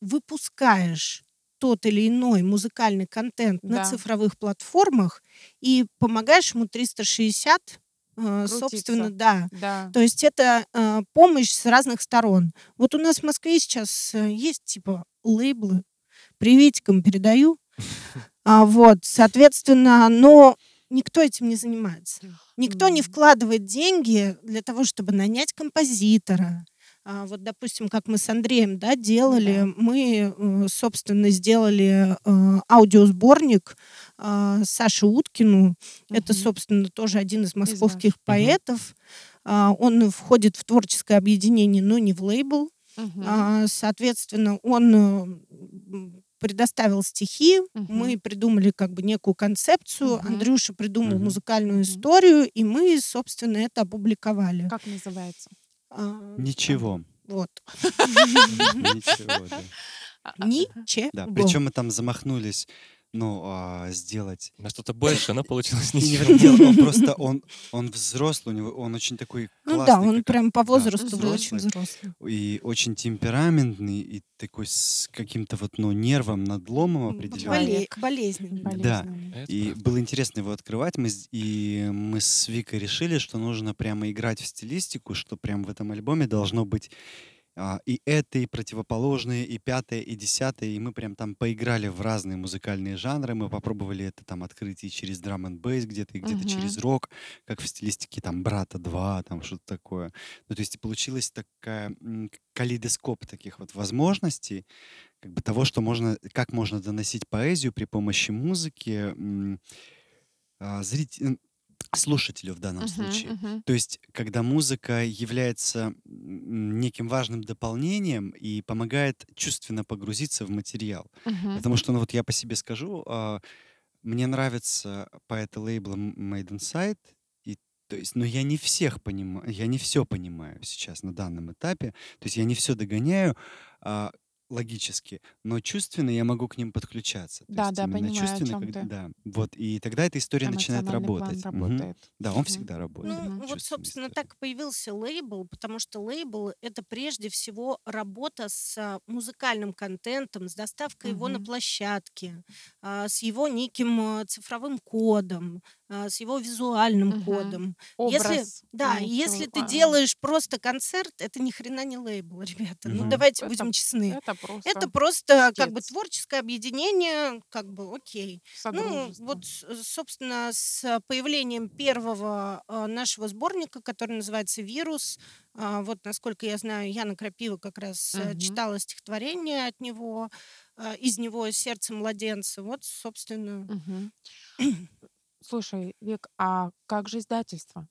выпускаешь тот или иной музыкальный контент на Да. цифровых платформах и помогаешь ему 360, э, собственно, Крутиться. да. Да. То есть это э, помощь с разных сторон. Вот у нас в Москве сейчас э, есть типа лейблы. Приветиком передаю. А, вот, соответственно, но никто этим не занимается. Никто не вкладывает деньги для того, чтобы нанять композитора. А, вот, допустим, как мы с Андреем да, делали, Да. мы, э, собственно, сделали э, аудиосборник а, Саше Уткину. Это, Мгм. собственно, тоже один из московских Мгм. поэтов. А, Он входит в творческое объединение, но не в лейбл. А, Соответственно, он предоставил стихи, мы Мгм. придумали как бы некую концепцию, Мгм. Андрюша придумал Мгм. музыкальную Мгм. историю, и мы, собственно, это опубликовали. Как называется? А, Ничего. Вот. Ничего, да. Ничего. Да, причем мы там замахнулись, ну, а, сделать На что-то больше, но получилось И не в ничего. дело, он просто, он, он взрослый, у него, он очень такой Ну классный. да, он как- прям по да, возрасту взрослый. очень взрослый. И очень темпераментный, и такой с каким-то вот, ну, нервом, надломом определенным. боле- Человек. Болезненный. Да. болезненный. Это И правда. было интересно его открывать, мы, и мы с Викой решили, что нужно прямо играть в стилистику, что прям в этом альбоме должно быть а, и это, и противоположные, и пятое, и десятое, и мы прям там поиграли в разные музыкальные жанры, мы попробовали это там открыть и через драм н бейс где-то, и где-то Мгм. через рок, как в стилистике там «Брата 2», там что-то такое. Ну, то есть и получилась такая м, к- калейдоскоп таких вот возможностей, как бы того, что можно, как можно доносить поэзию при помощи музыки м, а, зрит- слушателю в данном Мгм, случае. мгм. То есть, когда музыка является неким важным дополнением и помогает чувственно погрузиться в материал. Мгм. Потому что, ну вот я по себе скажу, а, мне нравятся поэты лейбла Made Inside, и то есть, но я не всех понимаю, я не все понимаю сейчас на данном этапе, то есть я не все догоняю а, логически, но чувственно я могу к ним подключаться. То Да, есть да, именно понимаю, о чувственно, чём когда- ты. да, вот и тогда эта история начинает Эмоциональный план работать. Мгм. работает. Да, он Мгм. всегда работает. Ну, Мгм. вот, чувственная собственно, история. так появился лейбл, потому что лейбл — это прежде всего работа с а, музыкальным контентом, с доставкой его на Мгм. площадке, а, с его неким а, цифровым кодом, с его визуальным Мгм. кодом. Если, Образ да, имеется в если ты А, делаешь просто концерт, это ни хрена не лейбл, ребята. Ну, Мгм. давайте Это- будем честны. Это просто Это просто как бы творческое объединение, как бы окей. Ну, вот, собственно, с появлением первого а, нашего сборника, который называется «Вирус», а, вот, насколько я знаю, Яна Крапива как раз Мгм. читала стихотворение от него, а, из него «Сердце младенца». Вот, собственно, Мгм. Слушай, Вик, а как же издательство?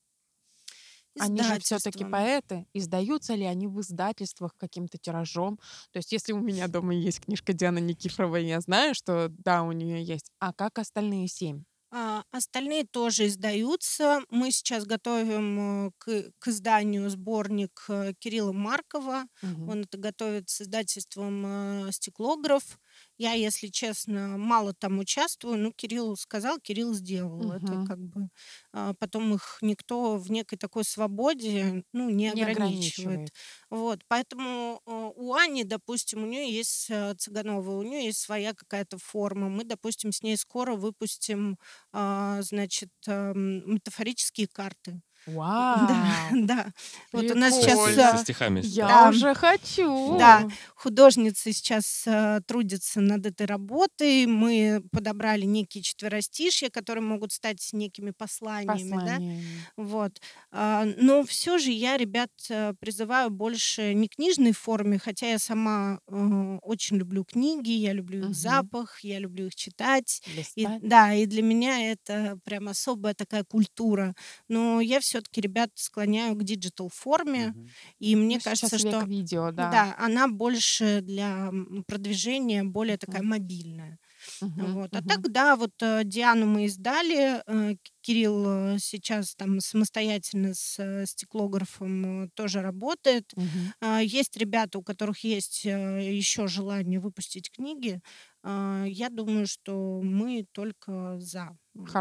Они же все-таки поэты. Издаются ли они в издательствах каким-то тиражом? То есть, если у меня дома есть книжка Дианы Никифоровой, я знаю, что да, у нее есть. А как остальные семь? А, Остальные тоже издаются. Мы сейчас готовим э, к, к изданию сборник э, Кирилла Маркова. Мгм. Он это готовит с издательством э, «Стеклограф». Я, если честно, мало там участвую. Ну, Кирилл сказал, Кирилл сделал. Это Мгм. как бы... а, Потом их никто в некой такой свободе ну, не Не ограничивает. ограничивает. Вот, поэтому э, у Ани, допустим, у нее есть э, Цыганова, у нее есть своя какая-то форма. Мы, допустим, с ней скоро выпустим, а, значит, эм, метафорические карты. Вау! Да, да. Вот у нас Со, сейчас э, со стихами. Я Да. уже хочу. Да. художница сейчас э, трудится над этой работой. Мы подобрали некие четверостишья, которые могут стать некими посланиями, да. Послание. Вот. А, Но все же я ребят э, призываю больше не книжной форме, хотя я сама э, очень люблю книги, я люблю их Мгм. запах, я люблю их читать. И, да, и для меня это прям особая такая культура. Но я все-таки ребят склоняю к digital форме, Мгм. и мне Ну, кажется, что видео, да. да, она больше для продвижения, более такая мобильная. Мгм, Вот. А мгм. так, да, вот э, Диану мы издали. э, Кирилл э, сейчас там самостоятельно с стеклографом тоже работает. А, Есть ребята, у которых есть еще желание выпустить книги. А, Я думаю, что мы только за. Вот.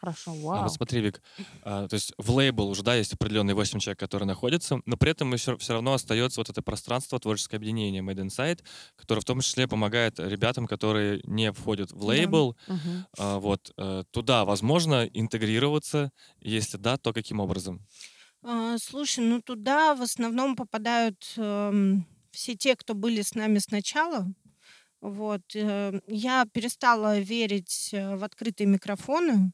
Хорошо. Хорошо, А вот вау. смотри, Вик, а, то есть в лейбл уже, да, есть определенные 8 человек, которые находятся, но при этом все, равно остается вот это пространство, творческое объединение Made Inside, которое в том числе помогает ребятам, которые не входят в Да. лейбл, Мгм. а, вот, э, туда возможно интегрироваться, если да, то каким образом? А, Слушай, ну туда в основном попадают эм, все те, кто были с нами сначала. Вот. э, Я перестала верить э, в открытые микрофоны,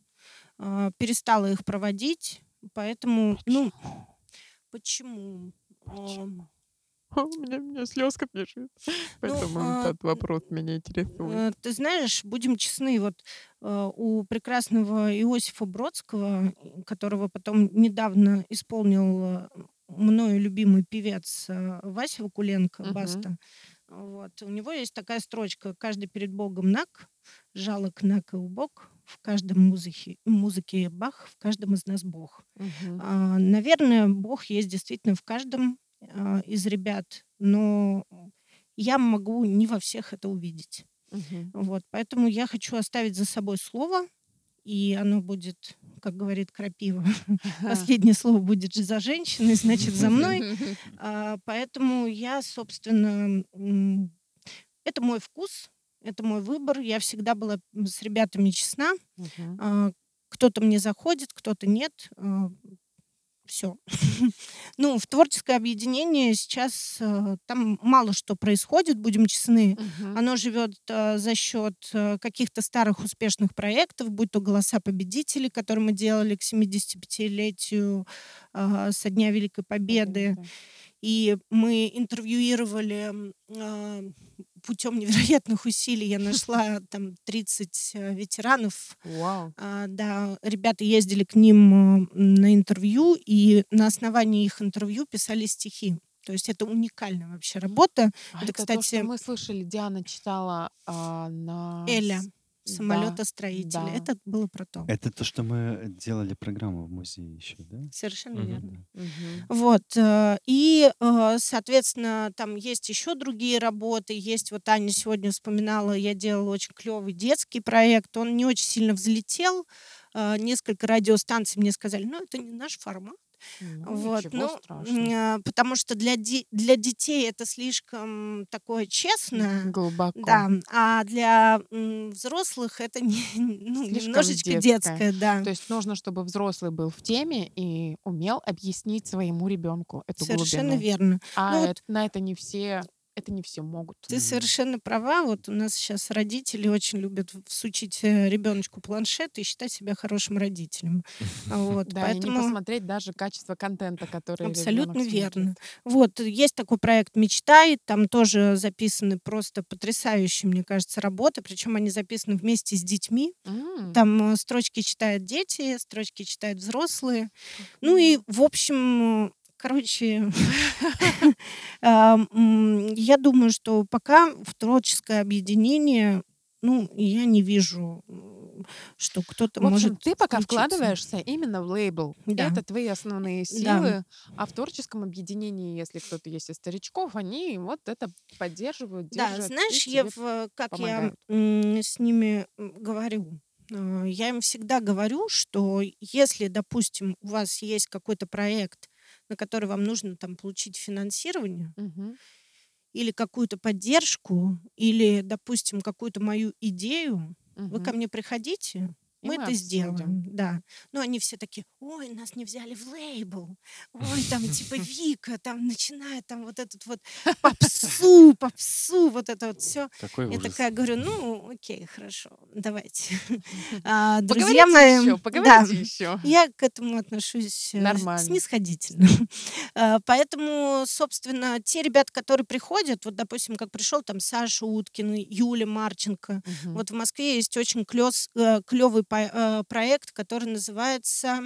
а, перестала их проводить, поэтому, ну, почему? Ам, У меня, у меня слезка бежит. Поэтому а, этот вопрос меня интересует. Э, Ты знаешь, будем честны, вот э, у прекрасного Иосифа Бродского, э, которого потом недавно исполнил э, мною любимый певец э, Вася Вакуленко, Мгм. Баста, вот, у него есть такая строчка «Каждый перед Богом наг, жалок наг и убог, в каждом музыке, музыке Бах, в каждом из нас Бог». Мгм. А, Наверное, Бог есть действительно в каждом а, из ребят, но я могу не во всех это увидеть. Мгм. Вот, поэтому я хочу оставить за собой слово, и оно будет, как говорит Крапива, последнее слово будет за женщиной, значит, за мной. А, Поэтому я, собственно, это мой вкус, это мой выбор. Я всегда была с ребятами честна. А, Кто-то мне заходит, кто-то нет. Все. Ну, в творческое объединение сейчас э, там мало что происходит, будем честны. Оно живет э, за счет э, каких-то старых успешных проектов, будь то голоса победителей, которые мы делали к 75-летию э, со Дня Великой Победы. И мы интервьюировали путем невероятных усилий. Я нашла там 30 э, ветеранов. Вау. А, Да, ребята ездили к ним э, на интервью, и на основании их интервью писали стихи. То есть это уникальная вообще работа. А Это, это, то, кстати, что мы слышали, Диана читала а, на... Эля, с- да. Это было про то. Это то, что мы делали программу в музее еще, да? Совершенно Мгм. верно. Мгм. Вот. э, И, э, соответственно, там есть еще другие работы. Есть, вот Аня сегодня вспоминала, я делала очень клевый детский проект. Он не очень сильно взлетел. Э, Несколько радиостанций мне сказали, ну, это не наш формат. Ну, Вот, ну, страшного. потому что для, де- для детей это слишком такое честное, Глубоко. да, а для взрослых это не, ну, Слишком немножечко детское. детское, да. То есть нужно, чтобы взрослый был в теме и умел объяснить своему ребенку эту Совершенно глубину. верно. А Ну вот это- на это не все, это не все могут. Ты совершенно права. Вот у нас сейчас родители очень любят всучить ребеночку планшет и считать себя хорошим родителем. Вот, Да, и не поэтому посмотреть даже качество контента, который абсолютно верно. Вот есть такой проект "Мечтай", там тоже записаны просто потрясающие, мне кажется, работы, причем они записаны вместе с детьми. М, Там э, строчки читают дети, строчки читают взрослые. Ну и, в общем, э, короче, а, я думаю, что пока в творческое объединение, ну, я не вижу, что кто-то В общем, может ты пока включиться. вкладываешься именно в лейбл. Да. Это твои основные Да. силы. А в творческом объединении, если кто-то есть из старичков, они вот это поддерживают, Да, держат. знаешь, Ев, э, как я помогают. м, с ними говорю, э, я им всегда говорю, что если, допустим, у вас есть какой-то проект, на который вам нужно там получить финансирование Мгм. или какую-то поддержку, или, допустим, какую-то мою идею, вы ко мне приходите, мы мы это сделаем, обсудим. да. Ну, они все такие, ой, нас не взяли в лейбл, ой, там типа Вика, там начинает там вот этот вот попсу, попсу, вот это вот все. Какой Я ужас. такая говорю, ну, окей, хорошо, давайте. А, Друзья Поговорите мои, еще, да, поговорите еще. я к этому отношусь э, Нормально. снисходительно. А, Поэтому, собственно, те ребята, которые приходят, вот, допустим, как пришел там Саша Уткин, Юля Марченко, Мгм. вот в Москве есть очень клевый проект, который называется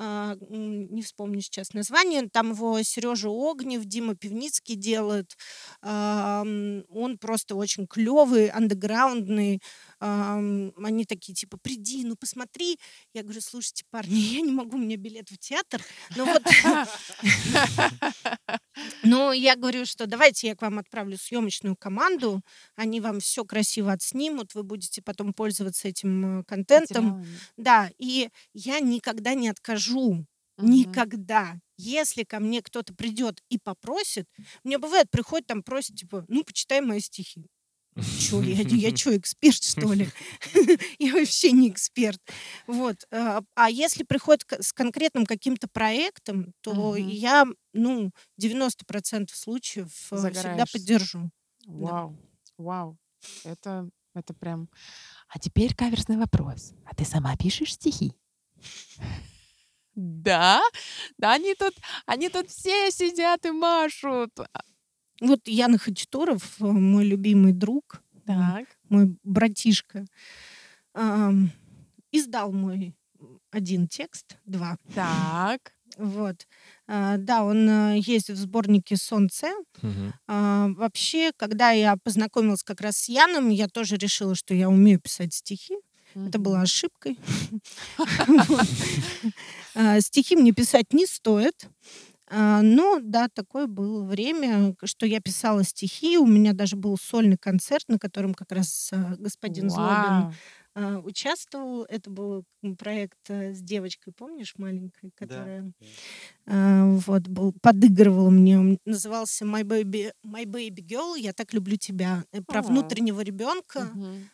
а, не вспомню сейчас название, там его Сережа Огнев, Дима Пивницкий делает. М, Он просто очень клевый, андеграундный. Они такие типа, приди, ну посмотри. Я говорю, слушайте, парни, я не могу, у меня билет в театр. Ну вот, ну я говорю, что давайте я к вам отправлю съемочную команду, они вам все красиво отснимут, вы будете потом пользоваться этим э, контентом. Да, и я никогда не откажу. Никогда. Если ко мне кто-то придет и попросит, мне бывает, приходит там, просит, типа, ну, почитай мои стихи. Чё, я, я чё, эксперт, что ли? Я вообще не эксперт. Вот. а, А если приходит с конкретным каким-то проектом, то я, ну, 90% случаев э, всегда поддержу. Вау, вау. Это, это прям... А теперь каверсный вопрос. А ты сама пишешь стихи? Да, да, они тут, они тут все сидят и машут. Вот Яна Хачатуров, э, мой любимый друг, Так, мой братишка, издал мой один текст, два. так. Вот. А, Да, он э, есть в сборнике «Солнце». А, Вообще, когда я познакомилась как раз с Яном, я тоже решила, что я умею писать стихи. Это была ошибкой. А, Стихи мне писать не стоит. Но, да, такое было время, что я писала стихи. У меня даже был сольный концерт, на котором как раз а, господин Злобин Вау. а, участвовал. Это был проект э, с девочкой, помнишь, маленькой, которая да. вот был, подыгрывала мне. Он назывался My Baby, My Baby Girl. Я так люблю тебя. Э, Про О. внутреннего ребенка. Мгм.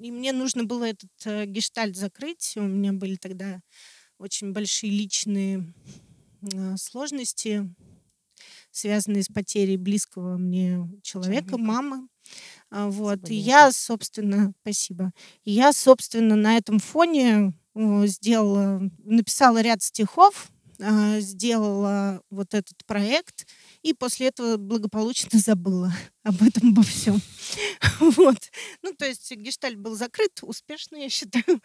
И мне нужно было этот э, гештальт закрыть. У меня были тогда очень большие личные сложности, связанные с потерей близкого мне человека, Человека. мамы. А, Вот. И я, собственно, спасибо. И я, собственно, на этом фоне э, сделала, написала ряд стихов, а, сделала вот этот проект, и после этого благополучно забыла об этом, обо всем. Вот. Ну, то есть гештальт был закрыт успешно, я считаю.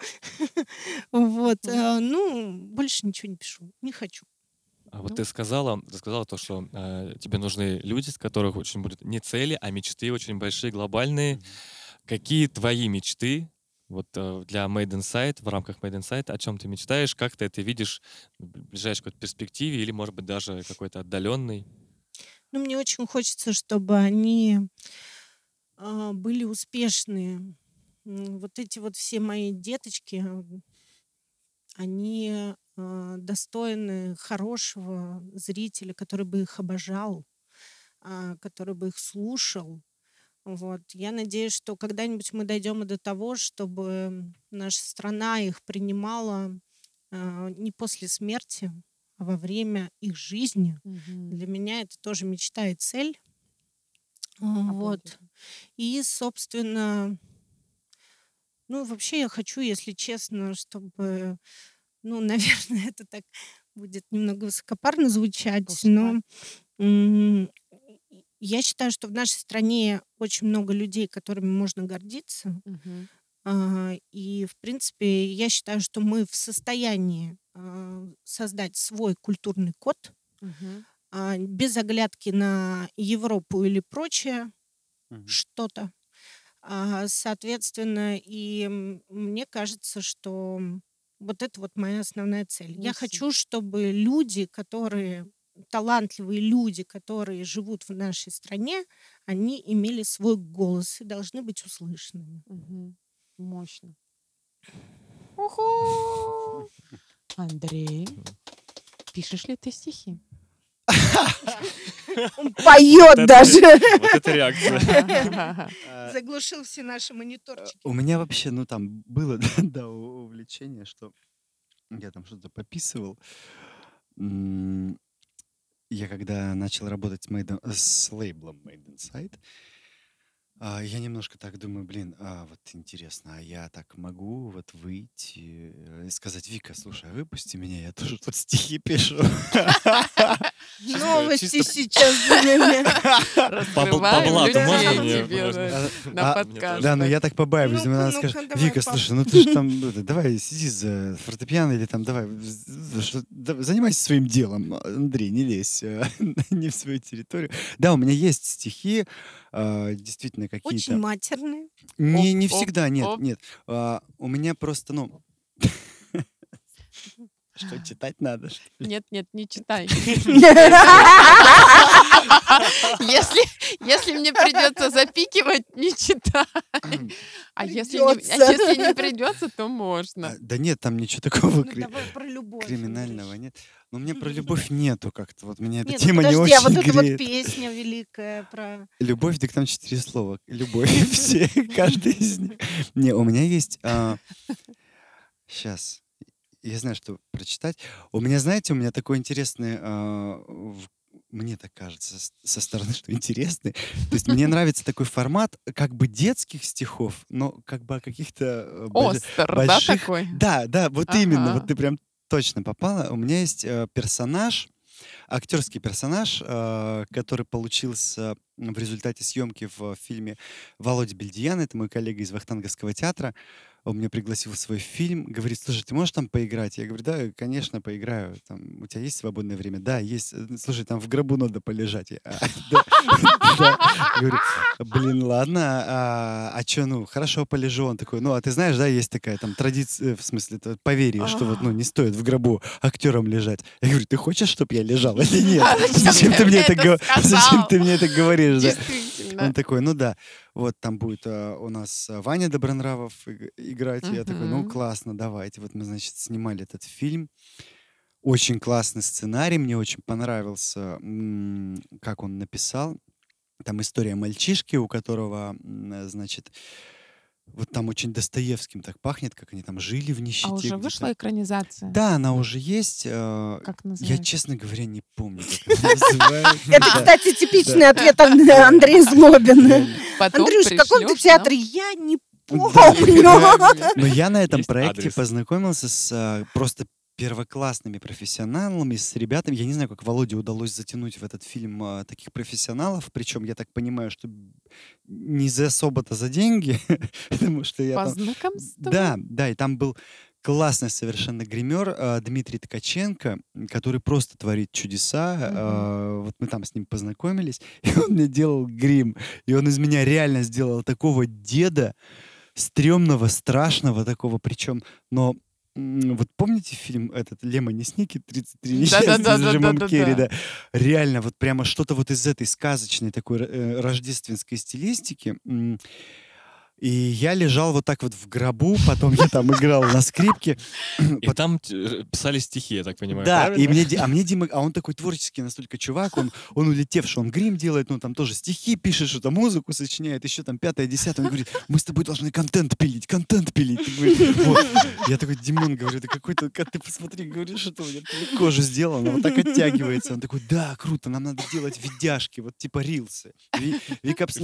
Вот. Э, Ну, больше ничего не пишу. Не хочу. А вот Ну. ты сказала, ты сказала то, что э, тебе нужны люди, с которых очень будут не цели, а мечты очень большие, глобальные. Мгм. Какие твои мечты вот э, для Made Insight, в рамках Made Insight, о чем ты мечтаешь, как ты это видишь в ближайшей какой-то перспективе или, может быть, даже какой-то отдаленный? Ну, мне очень хочется, чтобы они а, были успешные. М, Вот эти вот все мои деточки, м, они достойны хорошего зрителя, который бы их обожал, а, который бы их слушал. Вот. Я надеюсь, что когда-нибудь мы дойдем и до того, чтобы наша страна их принимала а, не после смерти, а во время их жизни. Мгм. Для меня это тоже мечта и цель. А, Вот. И, собственно, ну, вообще я хочу, если честно, чтобы, ну, наверное, это так будет немного высокопарно звучать, но я считаю, что в нашей стране очень много людей, которыми можно гордиться. А, И, в принципе, я считаю, что мы в состоянии а, создать свой культурный код, а, без оглядки на Европу или прочее что-то. Соответственно, и мне кажется, что вот это вот моя основная цель. Я хочу, чтобы люди, которые талантливые люди, которые живут в нашей стране, они имели свой голос и должны быть услышанными. Мгм. Мощно. Уху! Андрей, пишешь ли ты стихи? Он поет даже. Вот это реакция. Заглушил все наши мониторчики. У меня вообще, ну там было, да, увлечение, что я там что-то пописывал. Я когда начал работать с, Made in- с лейблом Made Inside, а, я немножко так думаю, блин, а вот интересно, а я так могу вот выйти э, и сказать, Вика, слушай, а выпусти меня, я тоже тут стихи пишу. Новости сейчас. Раскрываем блату можно мне, А, на а, подкаст. Да, но я так побаиваюсь. Она скажет, Вика, слушай, ну ты же там, давай сиди за фортепиано или там давай, занимайся своим делом. Андрей, не лезь э, не в свою территорию. Да, у меня есть стихи, а, действительно Очень какие-то. матерные. Не, не всегда, нет, нет. А, У меня просто, ну... Что, читать надо? Нет, нет, не читай. Если, если мне придется запикивать, не читай. А если, не, а если не придется, то можно. А, Да нет, там ничего такого Ну, кри- давай про любовь. криминального нет. Но меня про любовь нету как-то. Вот меня эта Нет, ну тема не подожди, а вот очень эта вот греет. песня великая про... Любовь, так там четыре слова. Любовь. Все, каждый из них. Не, у меня есть... Сейчас. Я знаю, что прочитать. У меня, знаете, у меня такой интересный... в- Мне так кажется со стороны, что интересный. То есть мне нравится такой формат как бы детских стихов, но как бы о каких-то... э, Остер, да, больших- такой? Да, да, вот именно. Ага. Вот ты прям точно попала. У меня есть э, персонаж, актерский персонаж, э, который получился в результате съемки в фильме Володя Бельдиян, это мой коллега из Вахтанговского театра. Он меня пригласил в свой фильм, говорит, слушай, ты можешь там поиграть? Я говорю, да, конечно, поиграю. Там, у тебя есть свободное время? Да, есть. «Э, Слушай, там в гробу надо полежать. «А, да, да». Говорю, блин, ладно, а, а что, ну, хорошо, полежу. Он такой, ну, а ты знаешь, да, есть такая там традиция, в смысле, поверье, что вот, ну, не стоит в гробу актерам лежать. Я говорю, ты хочешь, чтобы я лежал или нет? Зачем ты мне это говоришь. Он такой, ну да, вот там будет а, у нас а, Ваня Добронравов иг- играть. Я такой, ну классно, давайте. Вот мы, значит, снимали этот фильм. Очень классный сценарий, мне очень понравился, м, как он написал. Там история мальчишки, у которого, м, э, значит, вот там очень Достоевским так пахнет, как они там жили в нищете. А уже вышла экранизация? Да, она уже есть. э, Как Я, называется? честно говоря, не помню, как она называется. Это, кстати, типичный ответ Ан- Андрея Злобина. Потом Андрюш, в каком ты театре? Я не помню. Но я на этом проекте познакомился с а, просто первоклассными профессионалами, с ребятами. Я не знаю, как Володе удалось затянуть в этот фильм а, таких профессионалов. Причем я так понимаю, что не за особо-то за деньги, потому что я По там... знакомству? Да, да, и там был классный совершенно гример а, Дмитрий Ткаченко, который просто творит чудеса. А, Вот мы там с ним познакомились, и он мне делал грим. И он из меня реально сделал такого деда, стрёмного, страшного такого, причем, но вот помните фильм этот «Лемони Сники» 33 несчастья с. Джимом Керри, да? Реально, вот прямо что-то вот из этой сказочной такой э, рождественской стилистики. И я лежал вот так вот в гробу, потом я там играл на скрипке. И там э, писали стихи, я так понимаю, Да, и мне, а мне Дима, а он такой творческий настолько чувак, он, он улетевший, он грим делает, ну там тоже стихи пишет, что-то музыку сочиняет, еще там пятое, десятое. Он говорит, мы с тобой должны контент пилить, контент пилить. Вот. Я такой, Димон, говорю, ты какой-то, как ты посмотри, говоришь, что у меня кожа сделана, вот так оттягивается. Он такой, да, круто, нам надо делать видяшки, вот типа рилсы.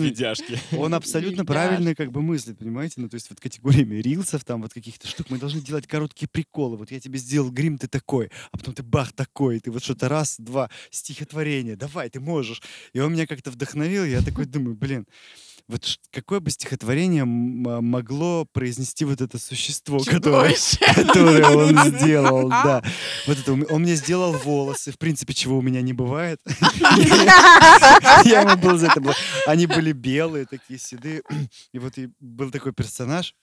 Видяшки. он абсолютно правильно как бы мыслит, понимаете? Ну, то есть вот категориями рилсов, там вот каких-то штук мы должны делать короткие приколы. Вот я тебе сделал грим, ты такой, а потом ты бах такой, ты вот что-то раз, два, стихотворение, давай, ты можешь. И он меня как-то вдохновил, я такой думаю, блин, вот какое бы стихотворение а, могло произнести вот это существо, которое, которое он сделал, да. Вот это, он мне сделал волосы, в принципе, чего у меня не бывает. Я ему был за это Они были белые, такие седые. И вот был такой персонаж.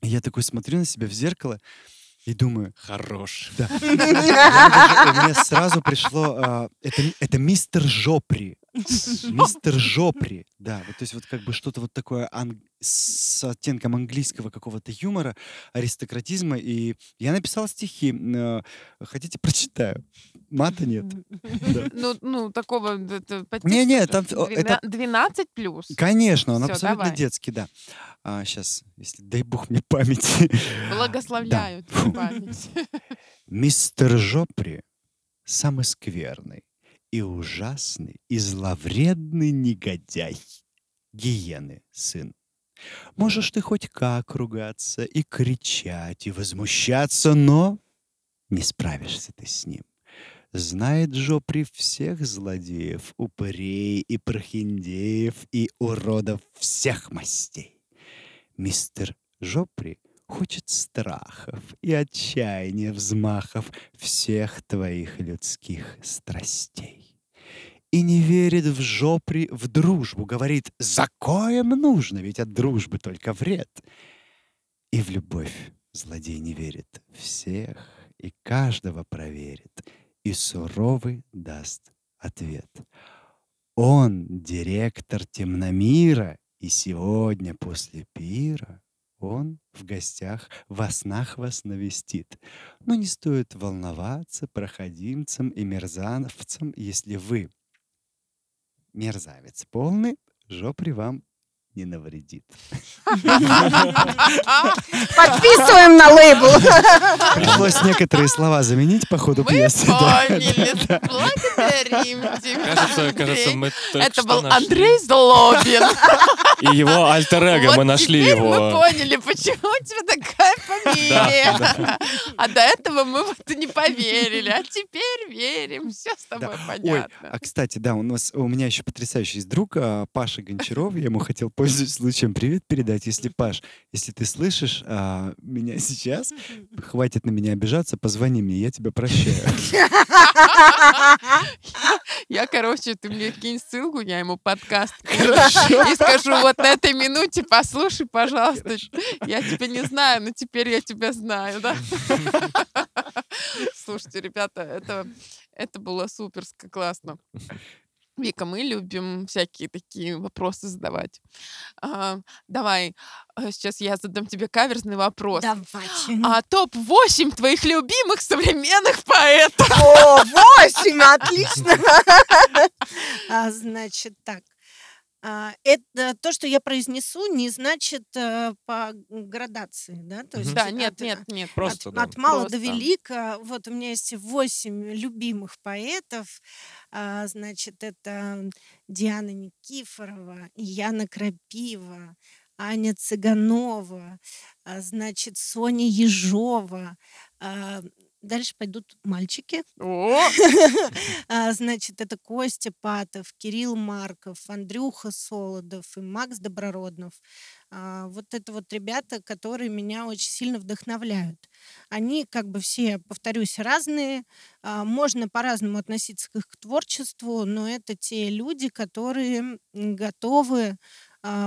Я такой смотрю на себя в зеркало и думаю, Хорош. да. Меня сразу пришло, а, это мистер Жопри. Мистер Жопри, да, вот, то есть вот как бы что-то вот такое ан- с оттенком английского какого-то юмора, аристократизма. И я написал стихи. Э, Хотите, прочитаю? Мата нет. Ну, ну, такого Не-не, то там есть о, это- 12 плюс. Конечно, он абсолютно детский, да. сейчас, если дай бог мне памяти. Благословляю Фу. твою память. Мистер Жопри самый скверный и ужасный и зловредный негодяй. Гиены, сын. Можешь ты хоть как ругаться и кричать, и возмущаться, но не справишься ты с ним. Знает Жопри всех злодеев, упырей и прохиндеев и уродов всех мастей. Мистер Жопри хочет страхов и отчаяния взмахов всех твоих людских страстей. И не верит в жопри в дружбу, говорит, за коем нужно, ведь от дружбы только вред. И в любовь злодей не верит, всех и каждого проверит, и суровый даст ответ. Он директор темномира, и сегодня после пира он в гостях во снах вас навестит. Но не стоит волноваться проходимцам и мерзавцам, если вы мерзавец полный, жопри вам не навредит. Подписываем на лейбл. Пришлось некоторые слова заменить по ходу Мы пьесы. да. поняли. Благодарим тебя, Кажется, мы только Это был. Андрей Злобин. И его альтер-эго, Вот мы нашли теперь мы его. поняли, почему у тебя такая фамилия. А до этого мы вот и не поверили. А теперь верим. Все с тобой понятно. а кстати, да, у нас у меня еще потрясающий друг а, Паша Гончаров. Я ему хотел, пользуясь случаем, привет передать. Если Паш, если ты слышишь а, меня сейчас, хватит на меня обижаться, позвони мне, я тебя прощаю. Я, короче, ты мне кинь ссылку, я ему подкаст и скажу, вот на этой минуте послушай, пожалуйста. Я тебя не знаю, но теперь я тебя знаю, да? Слушайте, ребята, это, это было супер классно. Вика, мы любим всякие такие вопросы задавать. А, давай, а, сейчас я задам тебе каверзный вопрос. Давайте. А топ-8 твоих любимых современных поэтов? О, восемь, отлично. А, Значит, так. А, Это то, что я произнесу, не значит э, по градации, да? То есть Да, от- нет, от- нет, нет. Просто, от, да. от мала до Просто. велика. Вот у меня есть восемь любимых поэтов. А, Значит, это Диана Никифорова, Яна Крапива, Аня Цыганова, а, значит, Соня Ежова. Дальше пойдут мальчики. А, Значит, это Костя Патов, Кирилл Марков, Андрюха Солодов и Макс Добророднов. А, Вот это вот ребята, которые меня очень сильно вдохновляют. Они как бы все, повторюсь, разные. а, Можно по-разному относиться к их творчеству, но это те люди, которые готовы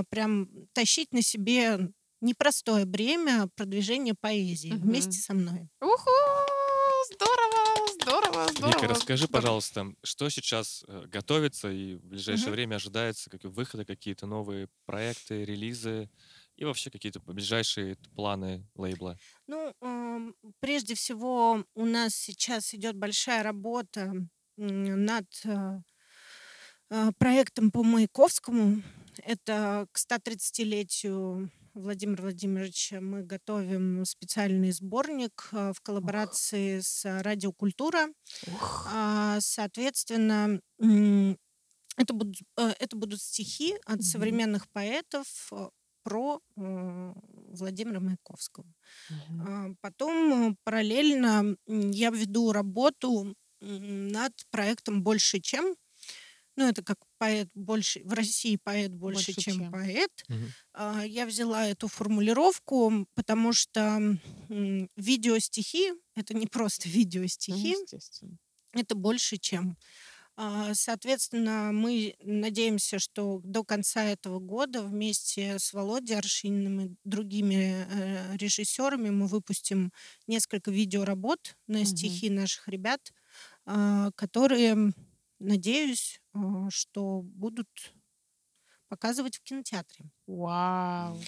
прям тащить на себе непростое бремя продвижения поэзии вместе со мной. уху, здорово, здорово, здорово. Вика, расскажи, пожалуйста, что сейчас э, готовится и в ближайшее Мгм. время ожидается, как выходы, какие-то новые проекты, релизы и вообще какие-то ближайшие планы лейбла? Ну, прежде всего, у нас сейчас идет большая работа над а, а, проектом по Маяковскому. Это к 130-летию Владимира Владимировича мы готовим специальный сборник а, в коллаборации с а, Радио Культура. Ух, А, Соответственно, это будут, э, это будут стихи от Мгм. современных поэтов э, про э, Владимира Маяковского. А, Потом э, параллельно я веду работу над проектом «Больше, чем». Ну, это как поэт больше, в России поэт больше, Больше, чем, чем. поэт. А, Я взяла эту формулировку, потому что видеостихи — это не просто Ну, видеостихи, естественно. это больше, чем. А, Соответственно, мы надеемся, что до конца этого года вместе с Володей Аршининым и другими э, режиссерами мы выпустим несколько видеоработ на стихи наших ребят, а, которые надеюсь, э, что будут показывать в кинотеатре. Вау.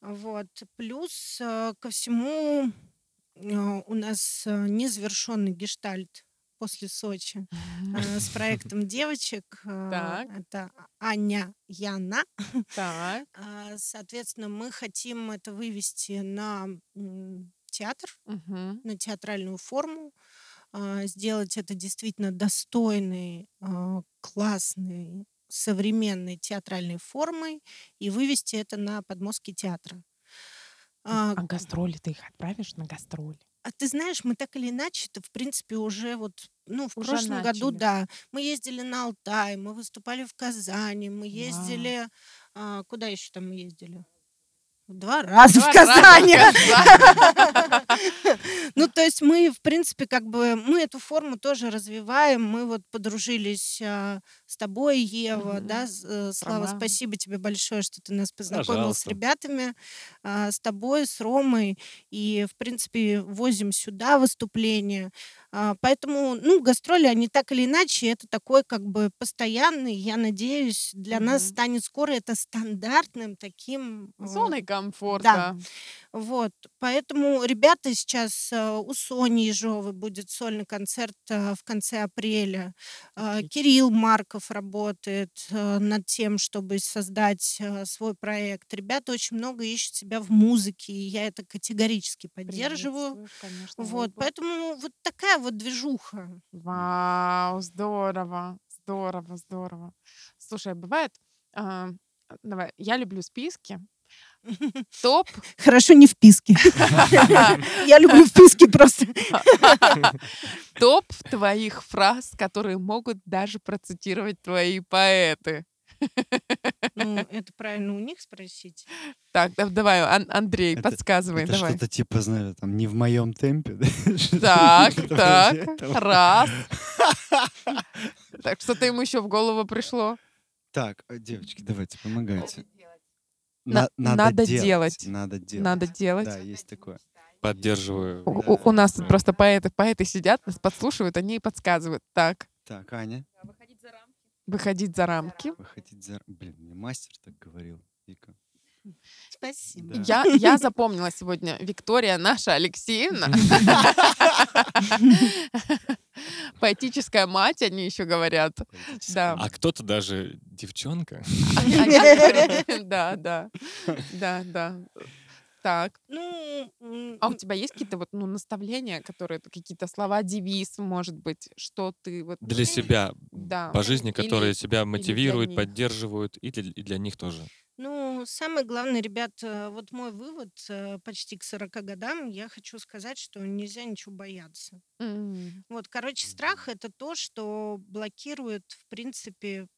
Вот. Плюс э, ко всему э, у нас незавершенный гештальт после Сочи с проектом девочек. Так. Это Аня Яна. Так. Соответственно, мы хотим это вывести на театр, на театральную форму, сделать это действительно достойной, а, классной, современной театральной формой и вывести это на подмостки театра. А, А гастроли ты их отправишь на гастроли? а ты знаешь, мы так или иначе, это в принципе уже вот, ну, в Уже прошлом году, начали. да, мы ездили на Алтай, мы выступали в Казани, мы ездили, а, куда еще там мы ездили? Два раза Два в. Казани. Ну, то есть мы, в принципе, как бы, мы эту форму тоже развиваем. Мы вот подружились а, с тобой, Ева, Мгм. да, с- э, Слава, Роман. спасибо тебе большое, что ты нас познакомил с Пожалуйста. ребятами, а, с тобой, с Ромой, и, в принципе, возим сюда выступления. А, Поэтому, ну, гастроли, они так или иначе, это такой как бы постоянный, я надеюсь, для нас Мгм. станет скоро это стандартным таким а, Зоной комфорта. вот, поэтому ребята сейчас э, у Сони Ежовой будет сольный концерт э, в конце апреля. Кирилл Марков работает э, над тем, чтобы создать э, свой проект. Ребята очень много ищут себя в музыке, и я это категорически поддерживаю. Конечно, Вот, выбор. поэтому вот такая вот движуха. Вау, здорово, здорово, здорово. Слушай, а бывает, а, давай, я люблю списки. Топ, Хорошо не в писке. Я люблю вписки просто. топ твоих фраз, которые могут даже процитировать твои поэты. Ну, это правильно у них спросить. Так, да- давай, Ан- Андрей, Это- подсказывай, Это давай. что-то типа, знаю, там, не в моем темпе. Так, вроде так, раз. Так, что-то ему еще в голову пришло. Так, э, девочки, давайте, помогайте. На- На- надо делать. Надо делать. Надо делать. Да, есть такое. Поддерживаю. У, у- у нас тут просто поэты, поэты сидят, нас подслушивают, они и подсказывают. Так, Так, Аня, выходить за рамки. выходить за... Блин, мне мастер так говорил. Вика. Спасибо. Да. Я, я запомнила сегодня Виктория наша Алексеевна. Поэтическая мать, они еще говорят. Да. А кто-то даже девчонка. Говорят, Да, да, да, да. Так, Ну, а у тебя есть какие-то вот ну, наставления, которые какие-то слова, девиз, может быть, что ты вот Для себя, да по жизни, Или- которые тебя мотивируют, поддерживают, и для, и для них тоже. Ну, самое главное, ребят, э, вот мой вывод э, почти к 40 годам, я хочу сказать, что нельзя ничего бояться. М, Вот, короче, страх — это то, что блокирует, в принципе,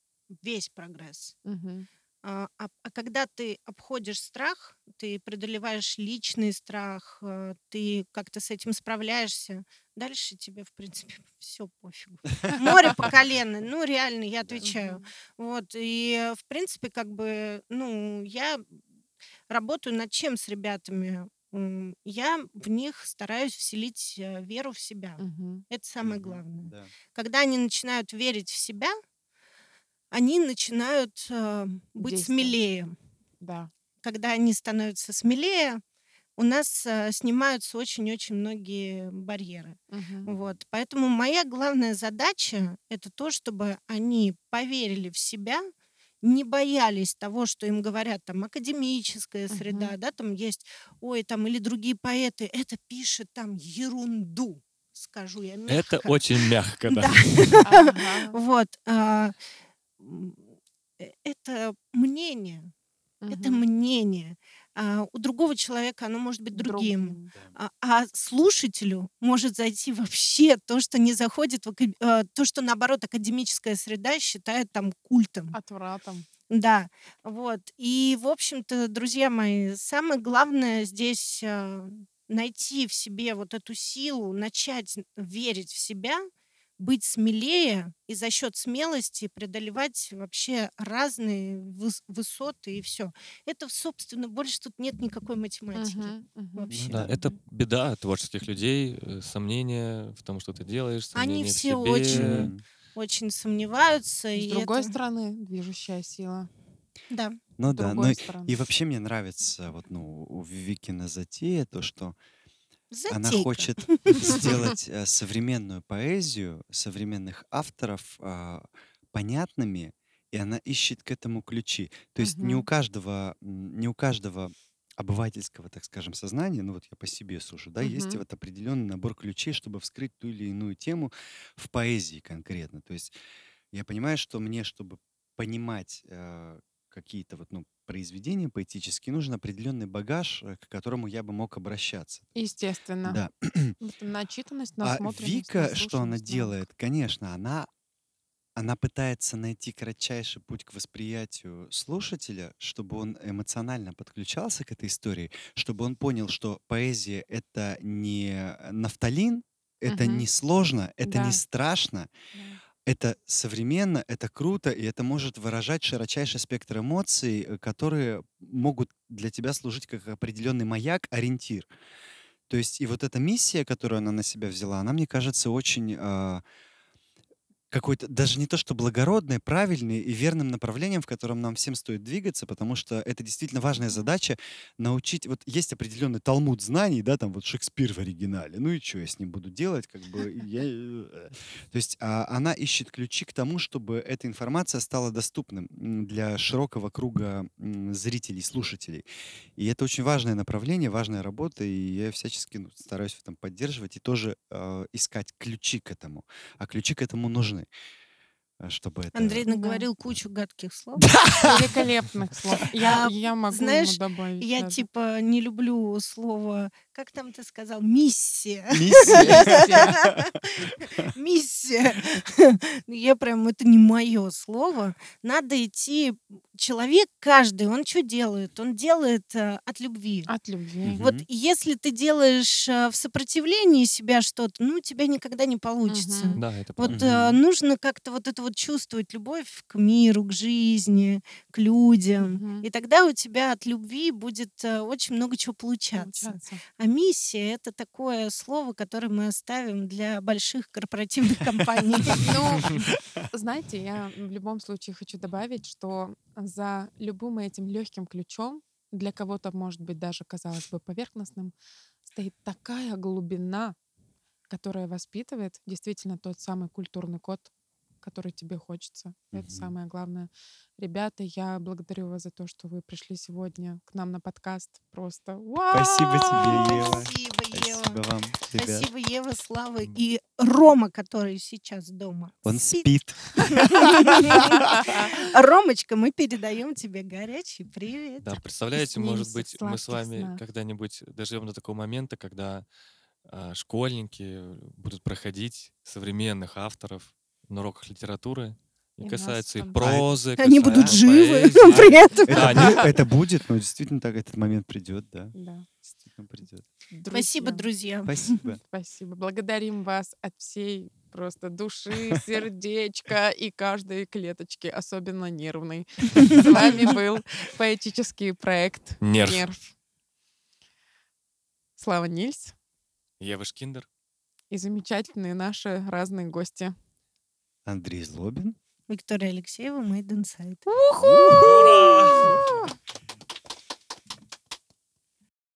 весь прогресс. мгм. А, а- а когда ты обходишь страх, ты преодолеваешь личный страх, э, ты как-то с этим справляешься, дальше тебе, в принципе, все пофигу. Море по колено, ну, реально, я отвечаю. Вот, и, в принципе, как бы, ну, я работаю над чем с ребятами? Я в них стараюсь вселить э, веру в себя. Это самое главное. Да. Когда они начинают верить в себя, они начинают э, быть смелее. Да. Когда они становятся смелее, у нас э, снимаются очень-очень многие барьеры. Мгм. Вот. Поэтому моя главная задача это то, чтобы они поверили в себя, не боялись того, что им говорят там академическая среда, да, там есть, ой, там или другие поэты, это пишет там ерунду, скажу я мягко. Это очень мягко, да. Вот. а, э, Это мнение. Это мнение. А У другого человека оно может быть другим. Другим. А, а слушателю может зайти вообще то, что не заходит, в э, то, что наоборот академическая среда считает там культом. Отвратом. Да, вот. И, в общем-то, друзья мои, самое главное здесь а, найти в себе вот эту силу, начать верить в себя, быть смелее и за счет смелости преодолевать вообще разные выс- высоты и все. Это, собственно, больше тут нет никакой математики. Мгм, мгм. Вообще. Ну да, это беда творческих людей, э, сомнения в том, что ты делаешь, Они сомнения в все себе. очень- очень сомневаются. С и другой это- стороны, движущая сила. Да. Ну да, ну и- и вообще мне нравится вот ну у Викина затея то, что она Затейка. хочет сделать э, современную поэзию современных авторов а, понятными, и она ищет к этому ключи. То есть не у каждого, не у каждого обывательского, так скажем, сознания, ну вот я по себе сужу, да, есть Мгм. вот определенный набор ключей, чтобы вскрыть ту или иную тему в поэзии конкретно. То есть я понимаю, что мне, чтобы понимать э, какие-то вот, ну, произведения поэтические, нужен определенный багаж, э, к которому я бы мог обращаться. Естественно. Да. Начитанность, А насмотренность, Вика, что она делает? Конечно, она, она пытается найти кратчайший путь к восприятию слушателя, чтобы он эмоционально подключался к этой истории, чтобы он понял, что поэзия — это не нафталин, это Мгм. не сложно, это Да. не страшно, Да. Это современно, это круто, и это может выражать широчайший спектр эмоций, э, которые могут для тебя служить как определенный маяк, ориентир. То есть и вот эта миссия, которую она на себя взяла, она, мне кажется, очень а, какой-то, даже не то что благородной, правильной и верным направлением, в котором нам всем стоит двигаться, потому что это действительно важная задача научить, вот есть определенный талмуд знаний, да, там вот Шекспир в оригинале, ну и что я с ним буду делать, как бы, я, э, то есть а, она ищет ключи к тому, чтобы эта информация стала доступным м, для широкого круга м, зрителей, слушателей. И это очень важное направление, важная работа, и я всячески ну, стараюсь в этом поддерживать и тоже э, искать ключи к этому. А ключи к этому нужны, definitely. Чтобы это... Андрей Да. наговорил кучу гадких слов. Великолепных слов. Я, А, я могу знаешь, ему добавить. Я даже. типа не люблю слово, как там ты сказал, миссия. Миссия. Миссия. Я прям, это не мое слово. Надо идти. Человек каждый, он что делает? Он делает э, от любви. От любви. Вот если ты делаешь э, в сопротивлении себя что-то, ну, у тебя никогда не получится. Да, это Вот э, нужно как-то вот это вот чувствовать любовь к миру, к жизни, к людям. Мгм. И тогда у тебя от любви будет э, очень много чего получаться. Получаться. А миссия это такое слово, которое мы оставим для больших корпоративных компаний. Ну, знаете, я в любом случае хочу добавить, что за любым этим легким ключом, для кого-то, может быть, даже, казалось бы, поверхностным, стоит такая глубина, которая воспитывает действительно тот самый культурный код, который тебе хочется. Это Мгм. самое главное. Ребята, я благодарю вас за то, что вы пришли сегодня к нам на подкаст. Просто Спасибо тебе, вау! Ева. Спасибо, Ева. Спасибо вам, ребят. Спасибо, Ева, Слава и Рома, который сейчас дома. Он спит. Ромочка, мы передаем тебе горячий привет. Да, представляете, может быть, мы с вами когда-нибудь доживем до такого момента, когда а, школьники будут проходить современных авторов на уроках литературы. И касается и прозы, Они будут живы поэзии. при этом. Да, Это, будет, но действительно так этот момент придет, да. Да. Действительно придет. Спасибо, Друзья. Спасибо. Спасибо. Благодарим вас от всей просто души, сердечка и каждой клеточки, особенно нервной. С вами был поэтический проект Нерв. Слава Нильс Ева Шкиндер. и замечательные наши разные гости. Андрей Злобин. Виктория Алексеева, Made Inside. Ура!